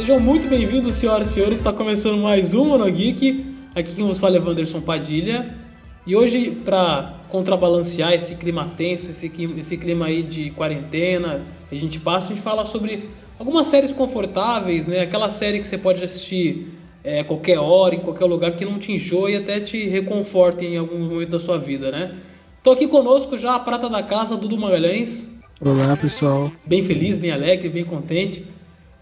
Sejam muito bem-vindos, senhoras e senhores. Está começando mais um Monogeek. Aqui quem vos fala é Wanderson Padilha. E hoje, para contrabalancear esse clima tenso, esse, esse clima aí de quarentena que a gente passa, a gente fala sobre algumas séries confortáveis, né? Aquela série que você pode assistir é, qualquer hora, em qualquer lugar, que não te enjoe e até te reconforte em algum momento da sua vida, né? Tô aqui conosco já a prata da casa, Dudu Magalhães. Olá, pessoal. Bem feliz, bem alegre, bem contente.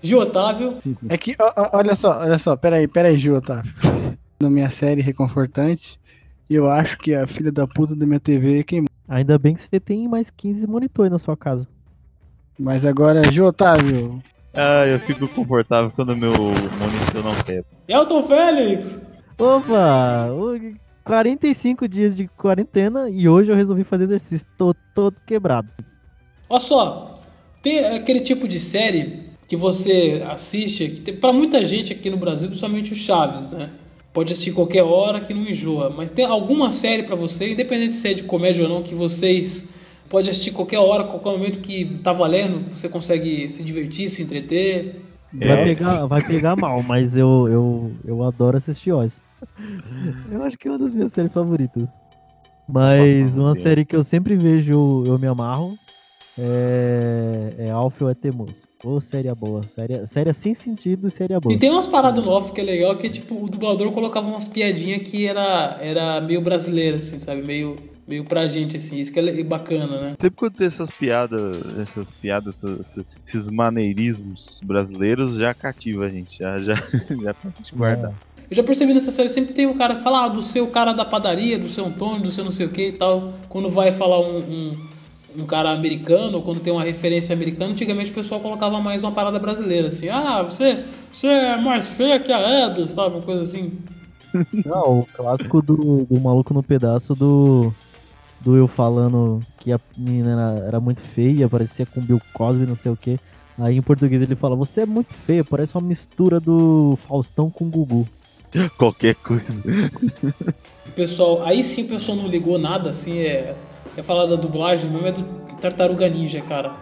Gil Otávio. É que, ó, olha só, olha só, peraí, peraí, Gil Otávio. Na minha série Reconfortante, eu acho que a filha da puta da minha TV queimou. Ainda bem que você tem mais 15 monitores na sua casa. Mas agora, Gil Otávio. Ah, eu fico confortável quando meu monitor não quebra. Elton Félix! Opa! 45 dias de quarentena e hoje eu resolvi fazer exercício. Tô todo quebrado. Olha só, tem aquele tipo de série que você assiste, que para muita gente aqui no Brasil, principalmente o Chaves, né? Pode assistir qualquer hora que não enjoa, mas tem alguma série para você, independente se é de comédia ou não, que vocês pode assistir qualquer hora, qualquer momento que tá valendo, você consegue se divertir, se entreter. Vai, pegar, vai pegar mal, mas eu, eu, eu adoro assistir Oz. Eu acho que é uma das minhas séries favoritas. Mas uma série que eu sempre vejo, eu me amarro, é, é Alfio é Temoso. Ô, série boa. Série, série sem sentido e série boa. E tem umas paradas no off que é legal, que tipo, o dublador colocava umas piadinhas que era, era meio brasileira, assim, sabe? Meio, meio pra gente, assim. Isso que é bacana, né? Sempre quando tem essas piadas, essas piadas, esses, esses maneirismos brasileiros, já cativa a gente. Já, já, já pra gente guardar. É. Eu já percebi nessa série, sempre tem o cara que fala ah, do seu cara da padaria, do seu Antônio, do seu não sei o que e tal. Quando vai falar um, um um cara americano, ou quando tem uma referência americana, antigamente o pessoal colocava mais uma parada brasileira, assim, ah, você, você é mais feia que a Eda, sabe? Uma coisa assim. Não, o clássico do, do maluco no pedaço do. Do eu falando que a menina era, era muito feia, parecia com Bill Cosby, não sei o que. Aí em português ele fala, você é muito feia, parece uma mistura do Faustão com Gugu. Qualquer coisa. pessoal, aí sim o pessoal não ligou nada, assim, é é falar da dublagem, mesmo é do Tartaruga Ninja, cara.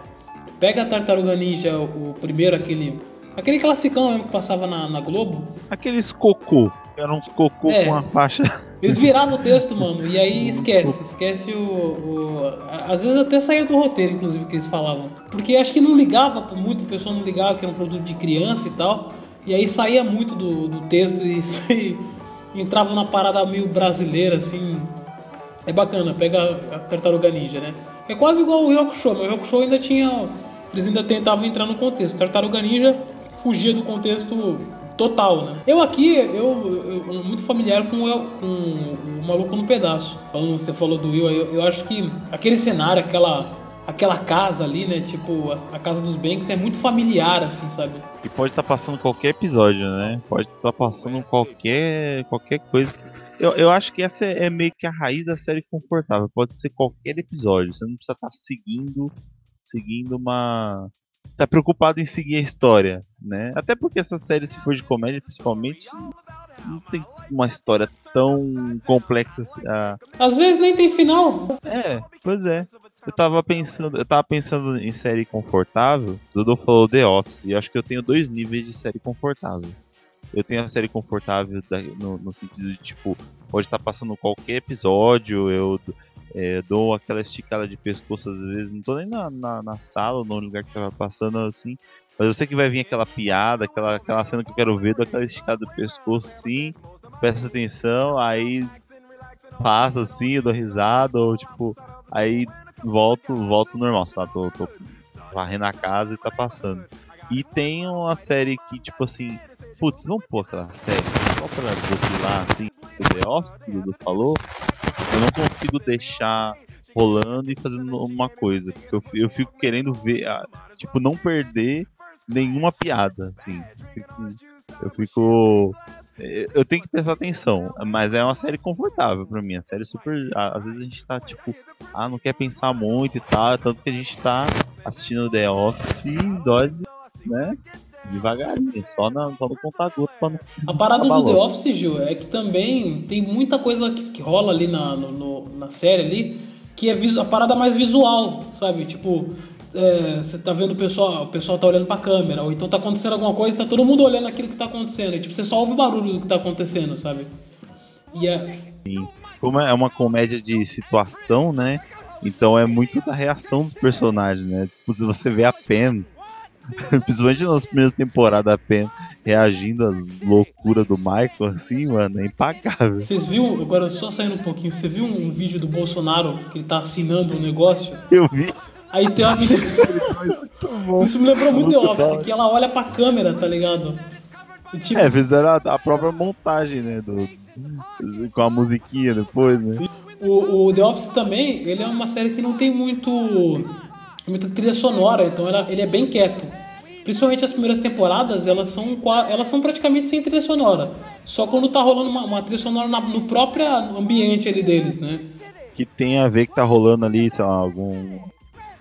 Pega a Tartaruga Ninja, o primeiro, aquele. Aquele classicão mesmo que passava na, na Globo. Aqueles cocô. Eram uns cocô é, com uma faixa. Eles viravam o texto, mano, e aí esquece. Esquece o, o. Às vezes até saía do roteiro, inclusive, que eles falavam. Porque acho que não ligava muito, o pessoal não ligava que era um produto de criança e tal. E aí saía muito do, do texto e, e entrava na parada meio brasileira, assim, é bacana, pega a Tartaruga Ninja, né? É quase igual o Yoko Show, mas o Yoko Show ainda tinha. Eles ainda tentavam entrar no contexto. Tartaruga Ninja fugia do contexto total, né? Eu aqui, eu, eu muito familiar com, com o Maluco no Pedaço. Quando você falou do Will, eu, eu acho que aquele cenário, aquela, aquela casa ali, né? Tipo, a, casa dos Banks é muito familiar, assim, sabe? E pode estar tá passando qualquer episódio, né? Pode estar tá passando qualquer, qualquer coisa eu, eu acho que essa é, é, meio que a raiz da série confortável. Pode ser qualquer episódio. Você não precisa estar tá seguindo, seguindo uma. Tá preocupado em seguir a história, né? Até porque essa série, se for de comédia, principalmente, não tem uma história tão complexa. Assim, Às vezes nem tem final. É, pois é. Eu tava pensando, eu tava pensando em série confortável. Dudu falou The Office. E acho que eu tenho dois níveis de série confortável. Eu tenho a série confortável no, no sentido de, tipo, pode estar passando qualquer episódio, eu é, dou aquela esticada de pescoço às vezes, não tô nem na, na, na sala ou no lugar que tava passando assim, mas eu sei que vai vir aquela piada, aquela, aquela cena que eu quero ver, dou aquela esticada de pescoço sim, presta atenção, aí passa assim, eu dou risada, ou tipo, aí volto, volto normal, sabe? Tô, tô varrendo a casa e tá passando. E tem uma série que, tipo assim, putz, vamos pôr aquela série só pra lá, assim, o The Office que o Dudu falou, eu não consigo deixar rolando e fazendo uma coisa, porque eu, eu fico querendo ver, tipo, não perder nenhuma piada, assim. Eu fico. Eu tenho que prestar atenção, mas é uma série confortável para mim. A série super. Às vezes a gente tá tipo, ah, não quer pensar muito e tal. Tanto que a gente tá assistindo The Office e dói, né? Devagarinho, só, na, só no contador. Pra não, a parada do The Office, Gil, é que também tem muita coisa que, que rola ali na, no, no, na série ali, que é a parada mais visual, sabe? Tipo, é, você tá vendo o pessoal, o pessoal tá olhando pra câmera, ou então tá acontecendo alguma coisa e tá todo mundo olhando aquilo que tá acontecendo. E, tipo, você só ouve o barulho do que tá acontecendo, sabe? E é. Sim. Como é uma comédia de situação, né? Então é muito da reação dos personagens, né? Tipo, se você vê a Pen, principalmente nas primeiras temporadas, a Pen reagindo às loucuras do Michael, assim, mano, é impagável. Vocês viram, agora só saindo um pouquinho, você viu um vídeo do Bolsonaro que ele tá assinando um negócio? Eu vi. Aí tem uma menina. Isso me lembrou muito The Office, que ela olha pra câmera, tá ligado? E, tipo... É, fizeram a, a, própria montagem, né? Do, com a musiquinha depois, né? O, o, The Office também, ele é uma série que não tem muito muita trilha sonora, então ela, ele é bem quieto. Principalmente as primeiras temporadas, elas são, elas são praticamente sem trilha sonora. Só quando tá rolando uma, uma trilha sonora na, no próprio ambiente ali deles, né? Que tem a ver que tá rolando ali, sei lá, algum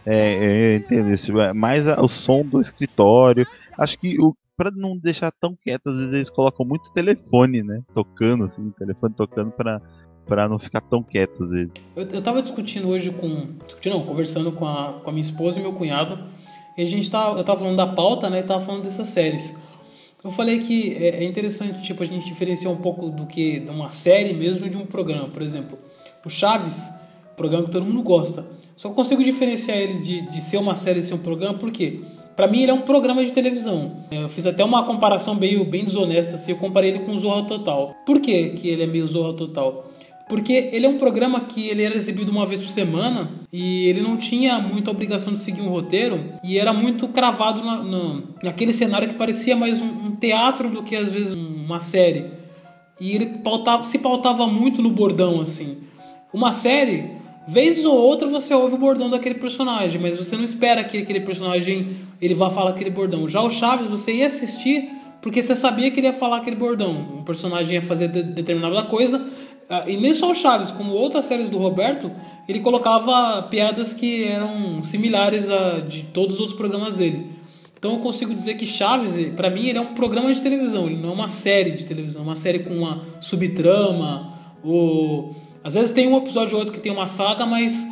é, eu entendo isso. É mais o som do escritório. Acho que o para não deixar tão quieto, às vezes eles colocam muito telefone, né? Tocando, assim, telefone tocando para para não ficar tão quieto às vezes. Eu, eu tava discutindo hoje com. Discutindo, não, conversando com a, com a minha esposa e meu cunhado. E a gente tava. Eu tava falando da pauta, né? E tava falando dessas séries. Eu falei que é, é interessante, tipo, a gente diferenciar um pouco do que de uma série mesmo de um programa. Por exemplo, o Chaves, programa que todo mundo gosta. Só consigo diferenciar ele de, de ser uma série e ser um programa, porque para mim ele é um programa de televisão. Eu fiz até uma comparação bem, bem desonesta, assim, eu comparei ele com o Zorra Total. Por que, que ele é meio Zorra Total? Porque ele é um programa que ele era exibido uma vez por semana e ele não tinha muita obrigação de seguir um roteiro e era muito cravado na, na naquele cenário que parecia mais um, um, teatro do que às vezes uma série. E ele pautava, se pautava muito no bordão, assim. Uma série Vez ou outra você ouve o bordão daquele personagem, mas você não espera que aquele personagem ele vá falar aquele bordão. Já o Chaves você ia assistir porque você sabia que ele ia falar aquele bordão. Um personagem ia fazer de, determinada coisa. Ah, e nem só o Chaves, como outras séries do Roberto, ele colocava piadas que eram similares a de todos os outros programas dele. Então eu consigo dizer que Chaves, para mim, ele é um programa de televisão, ele não é uma série de televisão, uma série com uma subtrama ou às vezes tem um episódio ou outro que tem uma saga, mas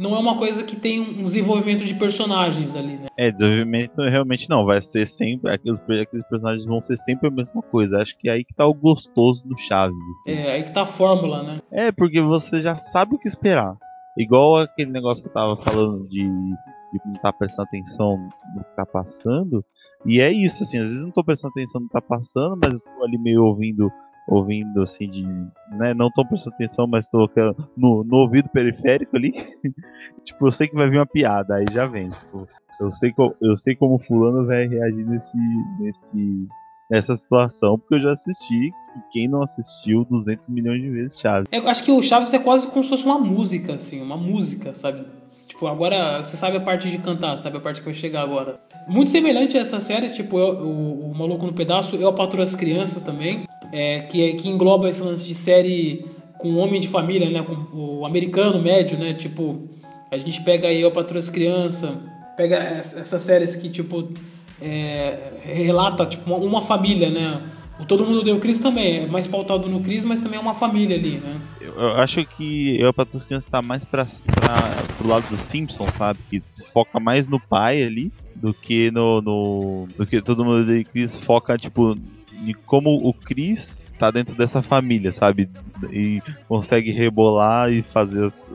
não é uma coisa que tem um desenvolvimento de personagens ali, né? É, desenvolvimento realmente não, vai ser sempre. Aqueles, aqueles personagens vão ser sempre a mesma coisa. Acho que é aí que tá o gostoso do Chaves. Assim. É, aí que tá a fórmula, né? É, porque você já sabe o que esperar. Igual aquele negócio que eu tava falando de, de não tá prestando atenção no que tá passando. E é isso, assim, às vezes não tô prestando atenção no que tá passando, mas estou ali meio ouvindo ouvindo assim de. Né, não tô prestando atenção, mas tô no, no ouvido periférico ali. tipo, eu sei que vai vir uma piada, aí já vem. Tipo, eu sei, eu sei como fulano vai reagir nesse, nesse, nessa situação, porque eu já assisti, e quem não assistiu 200 milhões de vezes Chaves. Eu acho que o Chaves é quase como se fosse uma música, assim, uma música, sabe? Tipo, agora você sabe a parte de cantar, sabe a parte que vai chegar agora. Muito semelhante a essa série, tipo, eu, o, o Maluco no Pedaço, Eu Patrulho as Crianças também é, que, que engloba esse lance de série com homem de família, né? Com o americano médio, né? Tipo, a gente pega aí Eu Patrulho as Crianças, pega essas séries que, tipo, é, relata, tipo, uma, uma, família, né? O Todo Mundo Deu Cris também é mais pautado no Cris, mas também é uma família ali, né? Eu acho que Eu Patrulho as Crianças tá mais pra, pra, pro lado dos Simpsons, sabe? Que se foca mais no pai ali do que no, no do que Todo Mundo Deu Cris foca, tipo, de como o Chris tá dentro dessa família, sabe? E consegue rebolar e fazer as,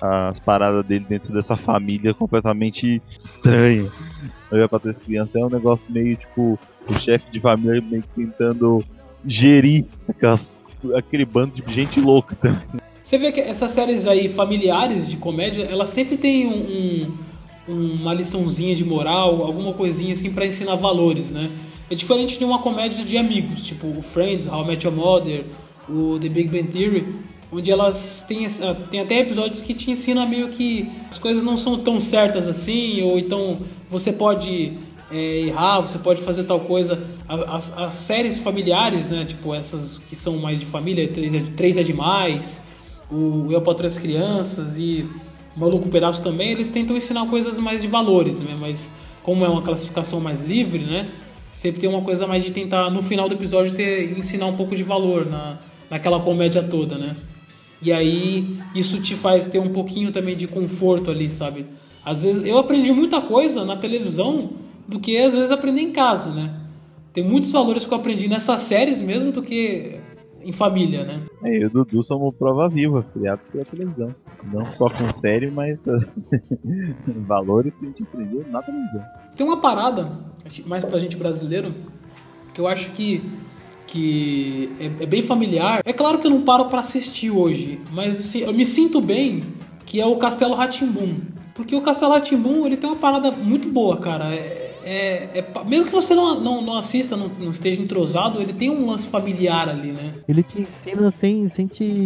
as paradas dele dentro dessa família completamente estranha. Eu para três crianças é um negócio meio tipo o chefe de família meio tentando gerir aquelas, aquele bando de gente louca também. Você vê que essas séries aí familiares de comédia, elas sempre tem um, um, uma liçãozinha de moral, alguma coisinha assim para ensinar valores, né? É diferente de uma comédia de amigos, tipo o Friends, How I Met Your Mother, o The Big Bang Theory, onde elas têm, ah, tem até episódios que te ensinam meio que as coisas não são tão certas assim, ou então você pode é, errar, você pode fazer tal coisa. As, as, séries familiares, né, tipo essas que são mais de família, Três é, três é Demais, o Eu para as Crianças e o Maluco Pedaço também, eles tentam ensinar coisas mais de valores, né, mas como é uma classificação mais livre, né, sempre tem uma coisa mais de tentar, no final do episódio, ter, ensinar um pouco de valor na, naquela comédia toda, né? E aí isso te faz ter um pouquinho também de conforto ali, sabe? Às vezes eu aprendi muita coisa na televisão do que às vezes aprender em casa, né? Tem muitos valores que eu aprendi nessas séries mesmo do que em família, né? É, eu e o Dudu somos prova viva, criados pela televisão. Não só com série, mas valores que a gente aprendeu na televisão. Tem uma parada, mais pra gente brasileiro, que eu acho que, que é, é bem familiar. É claro que eu não paro para assistir hoje, mas assim, eu me sinto bem que é o Castelo Ratimbum. Porque o Castelo Ratimbum ele tem uma parada muito boa, cara. É, é, é, mesmo que você não, não, não assista, não, não, esteja entrosado, ele tem um lance familiar ali, né? Ele te ensina sem, sem te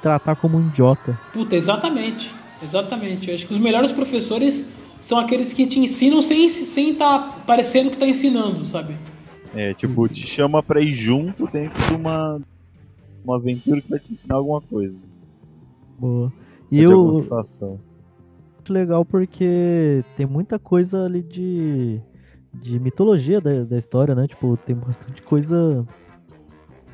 tratar como um idiota. Puta, exatamente. Exatamente. Eu acho que os melhores professores são aqueles que te ensinam sem estar sem tá parecendo que tá ensinando, sabe? É, tipo, te chama pra ir junto dentro de uma, uma aventura que vai te ensinar alguma coisa. Boa. E eu. Legal porque tem muita coisa ali de de mitologia da, da história, né? Tipo, tem bastante coisa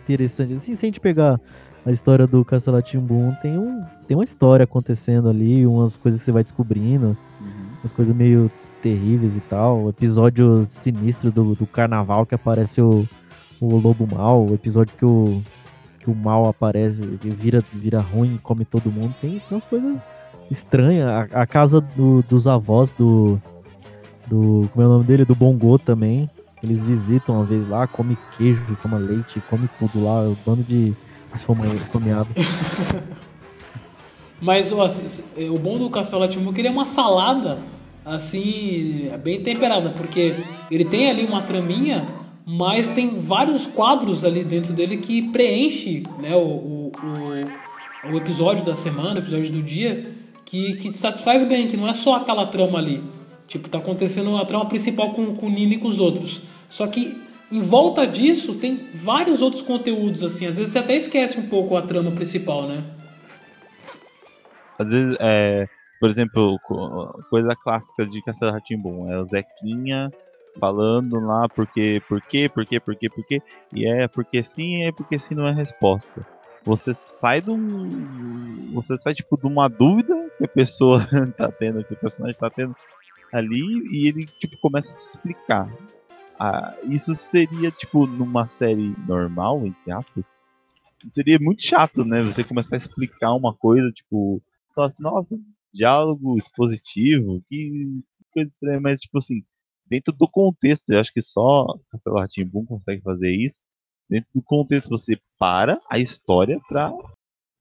interessante. Assim, se a gente pegar a história do Castelo Timbum, tem, um, tem uma história acontecendo ali, umas coisas que você vai descobrindo, uhum. umas coisas meio terríveis e tal. O episódio sinistro do, do carnaval que aparece o, o lobo mal, o episódio que o, que o mal aparece, vira, vira ruim e come todo mundo. Tem, tem umas coisas estranhas. A, a casa do, dos avós do do. Como é o nome dele? Do Bongo também. Eles visitam uma vez lá, come queijo, toma leite, come tudo lá, o bando de esfomeado. Mas ó, o bom do Castelo Timbu é que ele é uma salada assim, bem temperada, porque ele tem ali uma traminha, mas tem vários quadros ali dentro dele que preenche né, o, o, o, o episódio da semana, o episódio do dia, que, que te satisfaz bem, que não é só aquela trama ali. Tipo, tá acontecendo a trama principal com, com o Nini e com os outros. Só que em volta disso tem vários outros conteúdos, assim. Às vezes você até esquece um pouco a trama principal, né? Às vezes, é, por exemplo, coisa clássica de Castelo Ratimbum é o Zequinha falando lá porque, por quê, por quê, por quê, por quê, e é porque sim, é porque sim não é resposta. Você sai um. Você sai tipo de uma dúvida que a pessoa tá tendo, que o personagem tá tendo, ali e ele tipo começa a te explicar. Ah, isso seria tipo numa série normal, entre aspas, seria muito chato, né? Você começar a explicar uma coisa, tipo, assim, nossa, diálogo expositivo, que coisa estranha, mas tipo assim, dentro do contexto, eu acho que só Castelo Boom consegue fazer isso. Dentro do contexto, você para a história pra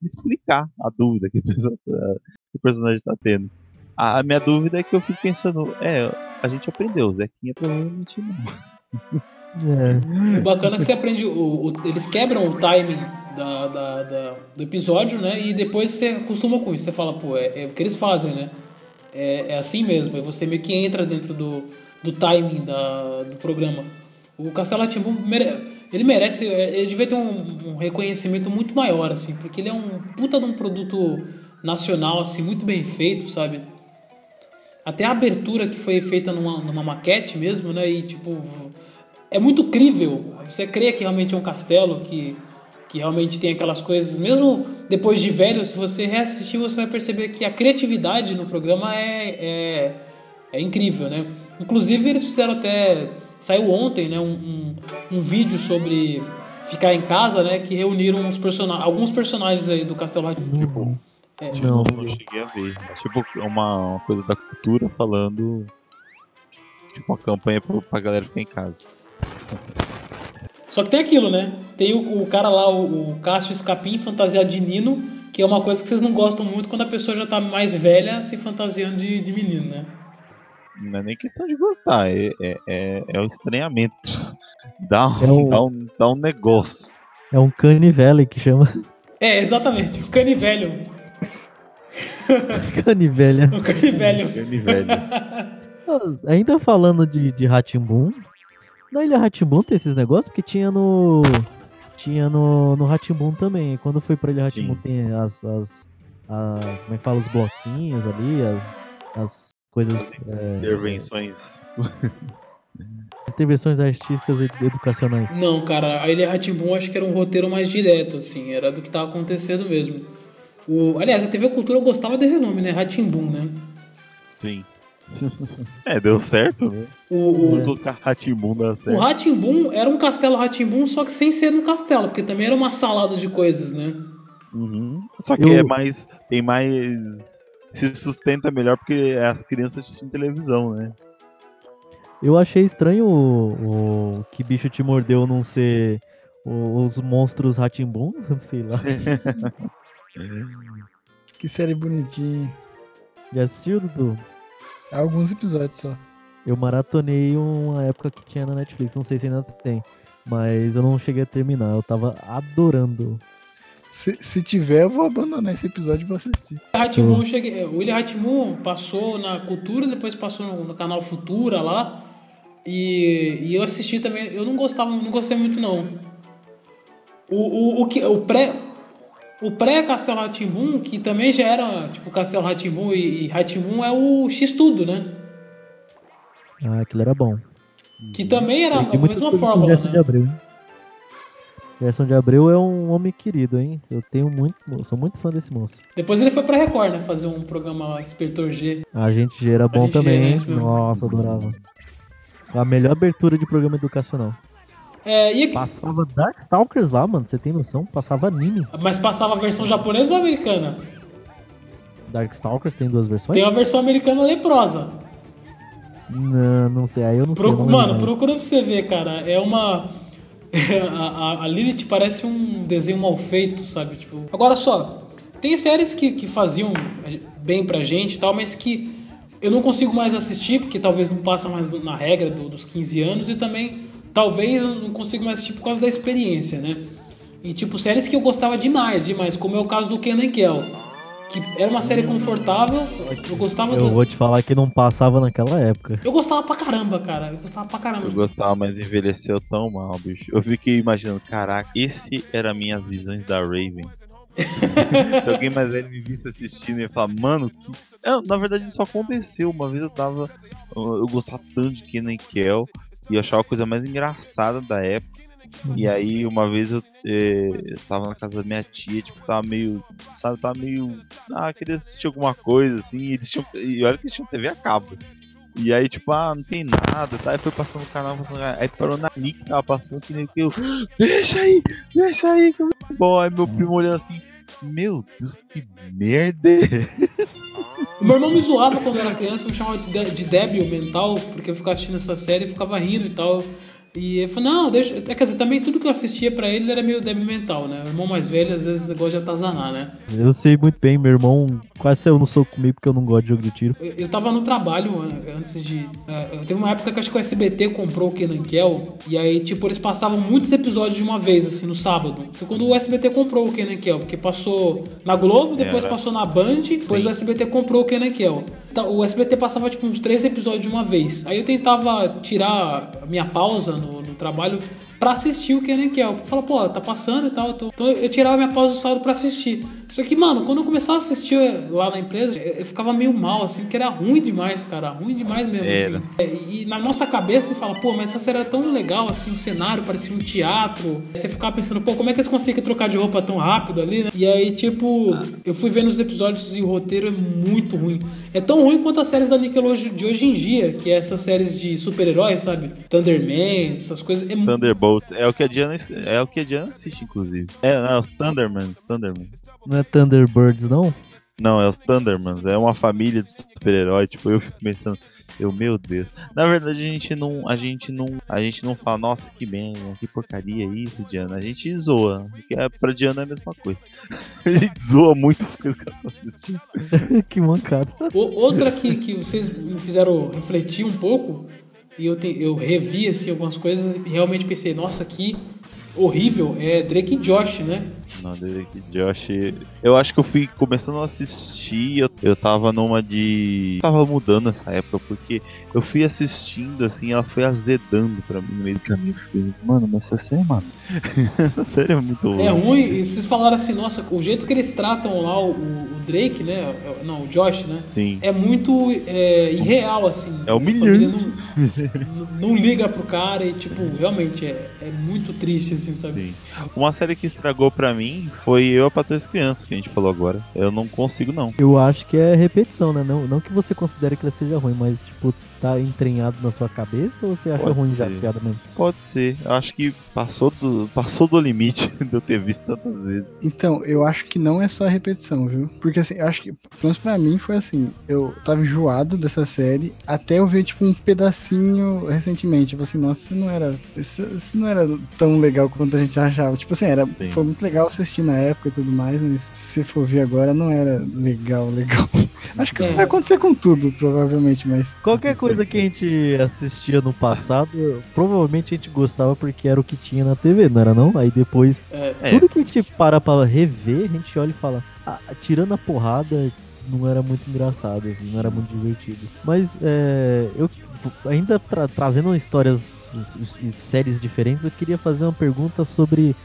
explicar a dúvida que, pessoa, que o personagem está tendo. A minha dúvida é que eu fico pensando, é, a gente aprendeu, o Zequinha provavelmente não. É. O bacana é que você aprende, o, o, eles quebram o timing da, da, da, do episódio, né? E depois você acostuma com isso. Você fala, pô, é, é o que eles fazem, né? É, é assim mesmo. Aí você meio que entra dentro do, do timing da, do programa. O Castelo Timbu, ele merece, ele devia ter um, um, reconhecimento muito maior, assim, porque ele é um puta de um produto nacional, assim, muito bem feito, sabe? Até a abertura que foi feita numa, numa maquete mesmo, né? E tipo, é muito crível. Você crê que realmente é um castelo, que, que realmente tem aquelas coisas. Mesmo depois de velho, se você reassistir, você vai perceber que a criatividade no programa é, é, é incrível, né? Inclusive, eles fizeram até. Saiu ontem, né? Um, um, um vídeo sobre ficar em casa, né? Que reuniram os person alguns personagens aí do Castelo Rá-Tim-Bum. É, não, não cheguei a ver. Tipo, uma, uma coisa da cultura falando. Tipo, uma campanha pra, pra galera ficar em casa. Só que tem aquilo, né? Tem o, o cara lá, o, o Cássio Escapim, fantasiado de Nino, que é uma coisa que vocês não gostam muito quando a pessoa já tá mais velha se fantasiando de, de menino, né? Não é nem questão de gostar, é, é, é, é o estranhamento. Dá um, é um, dá, um, dá um negócio. É um canivele que chama. É, exatamente, o canivelho. Canivelha. O canivelho. Canivelho. Ainda falando de, de Ratimbun, na Ilha Ratimbun tem esses negócios que tinha no. Tinha no, no Ratimbun também. Quando foi pra Ilha Ratimbun tem as. as a, como é que fala? Os bloquinhos ali, as, as coisas. É, intervenções. intervenções artísticas e educacionais. Não, cara, a Ilha Ratimbun acho que era um roteiro mais direto, assim, era do que tava acontecendo mesmo. O, aliás, a TV Cultura eu gostava desse nome, né? Ratimbum, né? Sim. É, deu certo, né? O, o, Ratimbun dá o certo. Ratimbun era um castelo Ratimbun, só que sem ser um castelo, porque também era uma salada de coisas, né? Uhum. Só que Eu- é mais. Tem mais. Se sustenta melhor porque as crianças assistem televisão, né? Eu achei estranho o, o que bicho te mordeu não ser o- os monstros Ratimbun, sei lá. Que série bonitinha. Já assistiu, Dudu? Alguns episódios só. Eu maratonei uma época que tinha na Netflix, não sei se ainda tem. Mas eu não cheguei a terminar, eu tava adorando. Se, se tiver, eu vou abandonar esse episódio e vou assistir. Cheguei, o William Ratimbun passou na Cultura, depois passou no, no canal Futura lá. E, e eu assisti também. Eu não gostava, não gostei muito não. O, o, o, que, o pré o pré Castelo Ratimbun, que também já era tipo Castelo Ratimbun e, Ratimbun é o X tudo, né? Ah, aquilo era bom. Que também era a mesma fórmula, Gerson de né? Abreu, hein? Gerson de Abreu é um homem querido, hein? Eu tenho muito, sou muito fã desse moço. Depois ele foi pra Record, né? Fazer um programa lá, Inspetor G. A gente G era bom Gente G, também, né? Nossa, adorava. A melhor abertura de programa educacional. É, e, Passava Darkstalkers lá, mano. Você tem noção? Passava anime. mas passava a versão japonesa ou americana? Darkstalkers tem duas versões? Tem a versão americana leprosa. Não, não sei. Aí eu não sei. Pro- eu não mano, procura pra você ver, cara. É uma. a, a, a Lilith parece um desenho mal feito, sabe? Tipo... Agora só, tem séries que, que faziam bem pra gente e tal, mas que eu não consigo mais assistir, porque talvez não passa mais na regra do- dos 15 anos, e também talvez eu não consigo mais assistir por causa da experiência, né? E tipo, séries que eu gostava demais, demais, como é o caso do Kenan Kel. Que era uma série confortável, eu gostava Eu do. vou te falar que não passava naquela época. Eu gostava pra caramba, cara. Eu gostava pra caramba. Eu gostava, mas envelheceu tão mal, bicho. Eu fiquei imaginando, caraca, esse era minhas visões da Raven. Se alguém mais velho me visse assistindo, ia falar, mano, que. É, na verdade isso aconteceu. Uma vez eu tava. Eu, eu gostava tanto de Kenan e Kel e eu achava a coisa mais engraçada da época. E aí, uma vez eu, eh, eu tava na casa da minha tia, tipo, tava meio, sabe, tava meio. Ah, queria assistir alguma coisa, assim, e eles tinham. E olha que eles tinham TV a cabo. E aí, tipo, ah, não tem nada, tá? Aí foi passando o canal, passando, aí parou na Nick, tava passando, que nem que eu. Deixa aí, deixa aí, que eu vou embora." Aí meu primo olhando assim, meu Deus, que merda é O meu irmão me zoava quando eu era criança, me chamava de, de- débil mental, porque eu ficava assistindo essa série e ficava rindo e tal. E ele falou, não, deixa. é, Quer dizer, também tudo que eu assistia pra ele era meio débil mental, né? O irmão mais velho às vezes gosta de atazanar, né? Eu sei muito bem, meu irmão quase saiu no soco comigo porque eu não gosto de jogo de tiro. Eu, eu tava no trabalho an- antes de. é, teve uma época que acho que o SBT comprou o Kenan Kel, e aí, tipo, eles passavam muitos episódios de uma vez, assim, no sábado. Foi quando o SBT comprou o Kenan Kel, porque passou na Globo, depois Era. passou na Band, depois Sim. o SBT comprou o Kenan Kel. Então, o SBT passava, tipo, uns três episódios de uma vez. Aí eu tentava tirar a minha pausa trabalho pra assistir o Kenan Kel. Porque fala, pô, tá passando e tal. Então eu tirava minha pausa do sábado pra assistir. Só que, mano, quando eu começava a assistir lá na empresa, eu eu ficava meio mal, assim, porque era ruim demais, cara. Ruim demais mesmo, assim. É, E, e na nossa cabeça fala, pô, mas essa série era tão legal, assim, o cenário parecia um teatro. Aí Você ficava pensando, pô, como é que eles conseguem trocar de roupa tão rápido ali, né? E aí, tipo, eu fui vendo os episódios e o roteiro é muito ruim. É tão ruim quanto as séries da Nickelodeon de hoje em dia, que é essas séries de super-heróis, sabe? Thunderman, essas coisas. É mu- Thunderbolts. É o que a Diana, é o que a Diana assiste, inclusive. É, não, é os Thundermans, Thundermans. Não é Thunderbirds, não? Não, é os Thundermans, é uma família de super-herói, tipo, eu fico pensando, eu, meu Deus. Na verdade, a gente não, a gente não, a gente não fala, nossa, que bem, que porcaria é isso, Diana. A gente zoa, porque é, pra Diana é a mesma coisa. A gente zoa muitas coisas que ela tá assistindo. que mancada. O- Outra que, que vocês me fizeram refletir um pouco, e eu, te- eu revi assim, algumas coisas e realmente pensei, nossa, que horrível, é Drake e Josh, né? Não, Drake e Josh. Eu acho que eu fui começando a assistir. Eu, eu tava numa de. Tava mudando nessa época, porque eu fui assistindo, assim, ela foi azedando pra mim no meio do caminho. Eu fiquei, mano, mas essa série, mano. essa série é muito ruim. É ruim, e vocês falaram assim, nossa, o jeito que eles tratam lá o, o Drake, né? Não, o Josh, né? Sim. É muito é, irreal, assim. É humilhante. Não, não liga pro cara e, tipo, realmente é, é muito triste, assim, sabe? Sim. Uma série que estragou pra mim mim foi eu a Patrulha das Crianças, que a gente falou agora. Eu não consigo, não. Eu acho que é repetição, né? Não, não que você considere que ela seja ruim, mas, tipo, tá entranhado na sua cabeça ou você acha Pode ruim já ser. as piadas mesmo? Pode ser. Eu acho que passou do, passou do limite de eu ter visto tantas vezes. Então, eu acho que não é só a repetição, viu? Porque assim, eu acho que, pelo menos pra mim, foi assim. Eu tava enjoado dessa série até eu ver, tipo, um pedacinho recentemente. Tipo assim, nossa, isso não era. Isso, isso não era tão legal quanto a gente achava. Tipo assim, era, Sim. foi muito legal assistir na época e tudo mais, mas se for ver agora, não era legal, legal. Acho que isso É. vai acontecer com tudo, provavelmente, mas. Qualquer coisa que a gente assistia no passado, provavelmente a gente gostava porque era o que tinha na TV, não era não? Aí depois, É. É. tudo que a gente para pra rever, a gente olha e fala, ah, tirando a porrada, não era muito engraçado, assim, não era muito divertido. Mas é, eu ainda tra- trazendo histórias séries diferentes, eu queria fazer uma pergunta sobre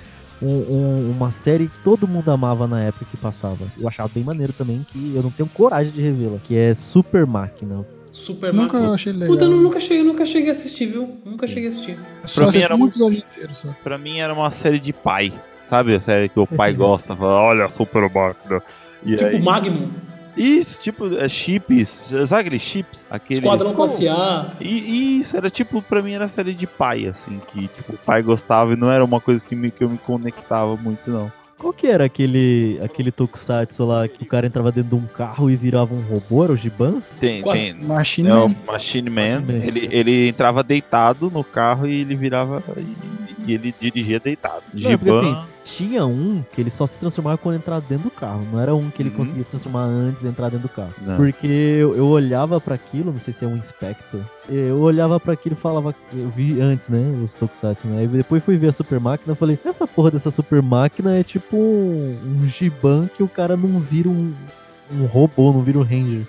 um- um- uma série que todo mundo amava na época que passava. Eu achava bem maneiro também, que eu não tenho coragem de revê-la, que é Super Máquina. Super Nunca Mario. achei legal. Puta, eu nunca cheguei, nunca cheguei a assistir, viu? Nunca cheguei a assistir. Só Pra mim assisti era um episódio inteiro só. Pra mim era uma série de pai. Sabe a série que o pai gosta? Fala, olha, Super Máquina. E Tipo aí... Magnum, Isso, tipo, é, chips. Sabe aqueles chips? Aqueles... Esquadrão Classe A. E isso, era tipo, pra mim era série de pai, assim, que tipo, o pai gostava e não era uma coisa que, me, que eu me conectava muito, não. Qual que era aquele, aquele tokusatsu lá que o cara entrava dentro de um carro e virava um robô? Era o Giban? Tem, Quase- tem. Machine É o Man. Machine Man, Machine Man. Ele, ele entrava deitado no carro e ele virava. E, e ele dirigia deitado. Não, é porque Giban. assim, tinha um que ele só se transformava quando entrava dentro do carro. Não era um que ele Uhum. conseguia se transformar antes de entrar dentro do carro. Não. Porque eu, eu olhava pra aquilo, não sei se é um Inspector. Eu olhava pra aquilo e falava. Eu vi antes, né? Os Tokusatsu, né? E depois fui ver a Super Máquina e falei: essa porra dessa Super Máquina é tipo um, um Giban que o cara não vira um, um robô, não vira um Ranger.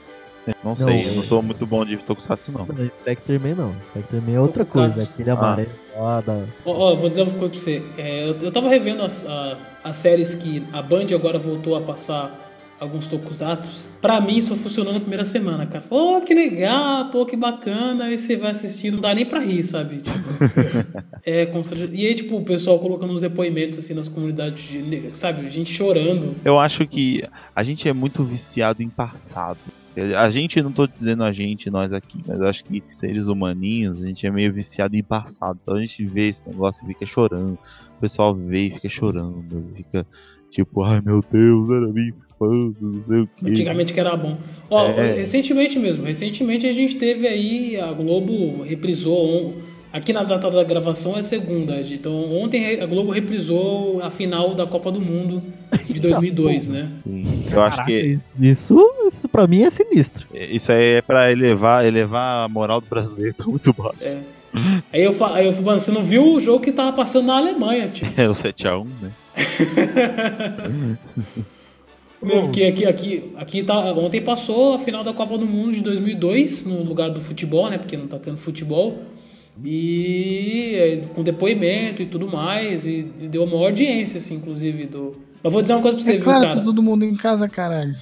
Não Não, sei, eu não sou muito bom de Tokusatsu, não. Não, Spectre Man não. Spectre Man é outra Tokusatsu. coisa. Aquele Ah. amarelo lá da. Ó, ó, eu vou dizer uma coisa pra você. É, eu, eu tava revendo as, a- as séries que a Band agora voltou a passar alguns tokusatos. Pra mim, só funcionou na primeira semana, cara. Pô, que legal, pô, que bacana. Aí você vai assistir, não dá nem pra rir, sabe? Tipo, é constrangedor. E aí, tipo, o pessoal colocando uns depoimentos, assim, nas comunidades, de, sabe? Gente chorando. Eu acho que a gente é muito viciado em passado. A gente, não tô dizendo a gente, nós aqui, mas eu acho que seres humaninhos, a gente é meio viciado em passado. Então a gente vê esse negócio e fica chorando. O pessoal vê e fica chorando. Fica tipo, ai meu Deus, era minha infância, não sei o quê. Antigamente que era bom. Ó, É. recentemente mesmo, recentemente a gente teve aí, a Globo reprisou, aqui na data da gravação é segunda, então ontem a Globo reprisou a final da Copa do Mundo de 2002, né? Sim, eu acho que isso- Isso, pra mim é sinistro. isso aí é pra elevar, elevar a moral do brasileiro, tá muito baixo. Aí eu, fa- aí eu mano, você não viu o jogo que tava passando na Alemanha, tipo. É o 7x1, né? Porque aqui, aqui, aqui tá, ontem passou a final da Copa do Mundo de 2002 no lugar do futebol, né? Porque não tá tendo futebol. E é, com depoimento e tudo mais. E, e deu uma audiência, assim, inclusive. Do... Mas vou dizer uma coisa pra você, É viu, claro, cara? tá todo mundo em casa, caralho.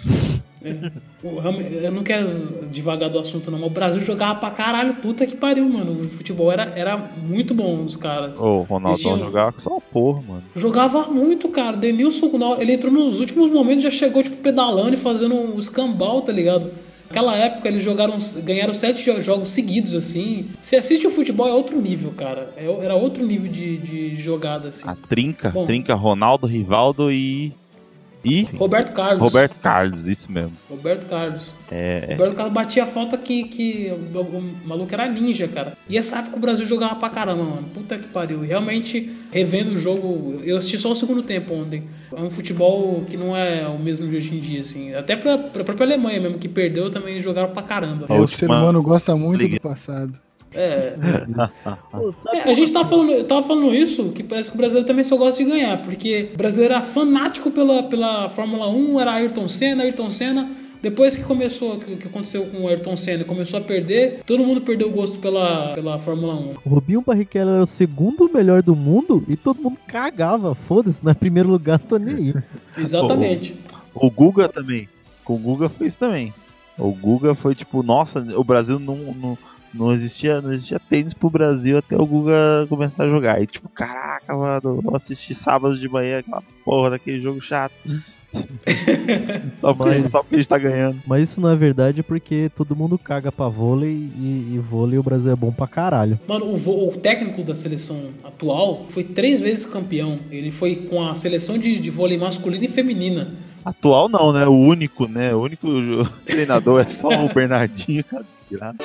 Eu não quero devagar do assunto, não. Mas o Brasil jogava pra caralho. Puta que pariu, mano. O futebol era, era muito bom dos caras. Ô, o Ronaldo Eles tinham- jogava com só porra, mano. Jogava muito, cara. Denilson, ele entrou nos últimos momentos, já chegou, tipo, pedalando e fazendo um escambau, tá ligado? Naquela época eles jogaram, ganharam sete jo- jogos seguidos, assim. Você assiste o futebol, é outro nível, cara. É era outro nível de, de jogada, assim. A trinca, Bom. trinca Ronaldo, Rivaldo e. E. Roberto Carlos. Roberto Carlos, isso mesmo. Roberto Carlos. É, Roberto Carlos batia a falta que, que o, o maluco era ninja, cara. E essa época o Brasil jogava pra caramba, mano. Puta que pariu. E realmente, revendo o jogo, eu assisti só o segundo tempo ontem. É um futebol que não é o mesmo de hoje em dia, assim. Até pra, pra própria Alemanha mesmo, que perdeu, também jogaram pra caramba. É, o ser humano gosta muito briga. do passado. É. É, a gente tava falando, eu tava falando isso, que parece que o brasileiro também só gosta de ganhar, porque o brasileiro era fanático pela, pela Fórmula 1, era Ayrton Senna, Ayrton Senna. Depois que começou, que, que aconteceu com o Ayrton Senna, começou a perder, todo mundo perdeu o gosto pela, pela Fórmula 1. O Rubinho Barrichello era o segundo melhor do mundo e todo mundo cagava. Foda-se, não é primeiro lugar, tô nem aí. Exatamente. O Guga também. Com o Guga foi isso também. O Guga foi tipo, nossa, o Brasil não, não, Não existia, não existia tênis pro Brasil até o Guga começar a jogar. E tipo, caraca, mano, vou assistir sábado de manhã aquela porra daquele jogo chato. só, porque, Mas- só porque a gente tá ganhando. Mas isso não é verdade porque todo mundo caga pra vôlei e, e vôlei o Brasil é bom pra caralho. Mano, o, vo- o técnico da seleção atual foi três vezes campeão. Ele foi com a seleção de, de vôlei masculina e feminina. Atual não, né? O único, né? O único treinador é só o Bernardinho, cara. Desgraça.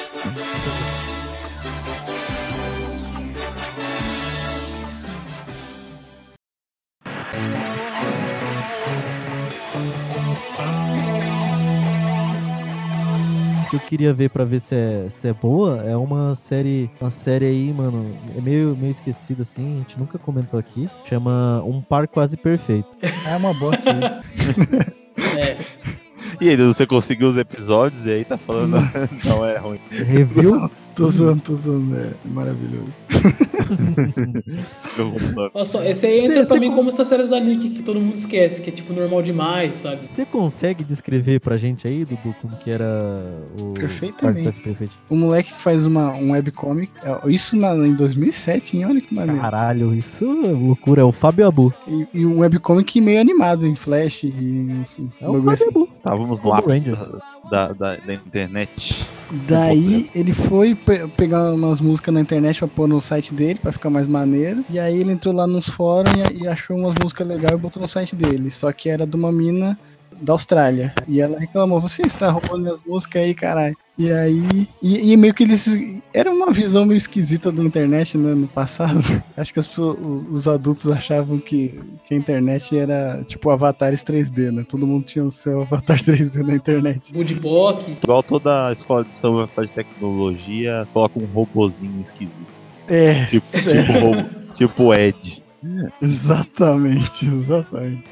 O que eu queria ver pra ver se é, se é boa é uma série, uma série aí, mano, é meio, meio esquecida assim, a gente nunca comentou aqui. Chama Um Par Quase Perfeito. É uma bosta. aí. É. E aí, você conseguiu os episódios e aí tá falando. não, é ruim. Review? Não, tô zoando, tô zoando. É maravilhoso. Olha só, esse aí entra Cê- pra cê mim con- como essas séries da Nick que todo mundo esquece, que é tipo normal demais, sabe? Você consegue descrever pra gente aí, Dudu, como que era o Perfeitamente. O moleque que faz uma, um webcomic, é, isso na, em 2007, hein? Olha que maneiro. Caralho, isso é loucura, é o Fábio Abu. E, e um webcomic meio animado em Flash e assim, É o Fábio assim. Abu. Estávamos no ápice da, da, da internet. Daí ele foi pe- pegar umas músicas na internet pra pôr no site dele, pra ficar mais maneiro. E aí ele entrou lá nos fóruns e, e achou umas músicas legais e botou no site dele. Só que era de uma mina da Austrália. E ela reclamou, você está roubando minhas músicas aí, caralho. E aí. E, e meio que eles. Era uma visão meio esquisita da internet né, no passado. Acho que as os adultos achavam que, que a internet era tipo avatares 3D, né? Todo mundo tinha o seu avatar 3D na internet. Budbok. Igual toda escola de samba faz tecnologia, coloca um robozinho esquisito. É. Tipo, tipo, ro- tipo Ed. Exatamente, exatamente.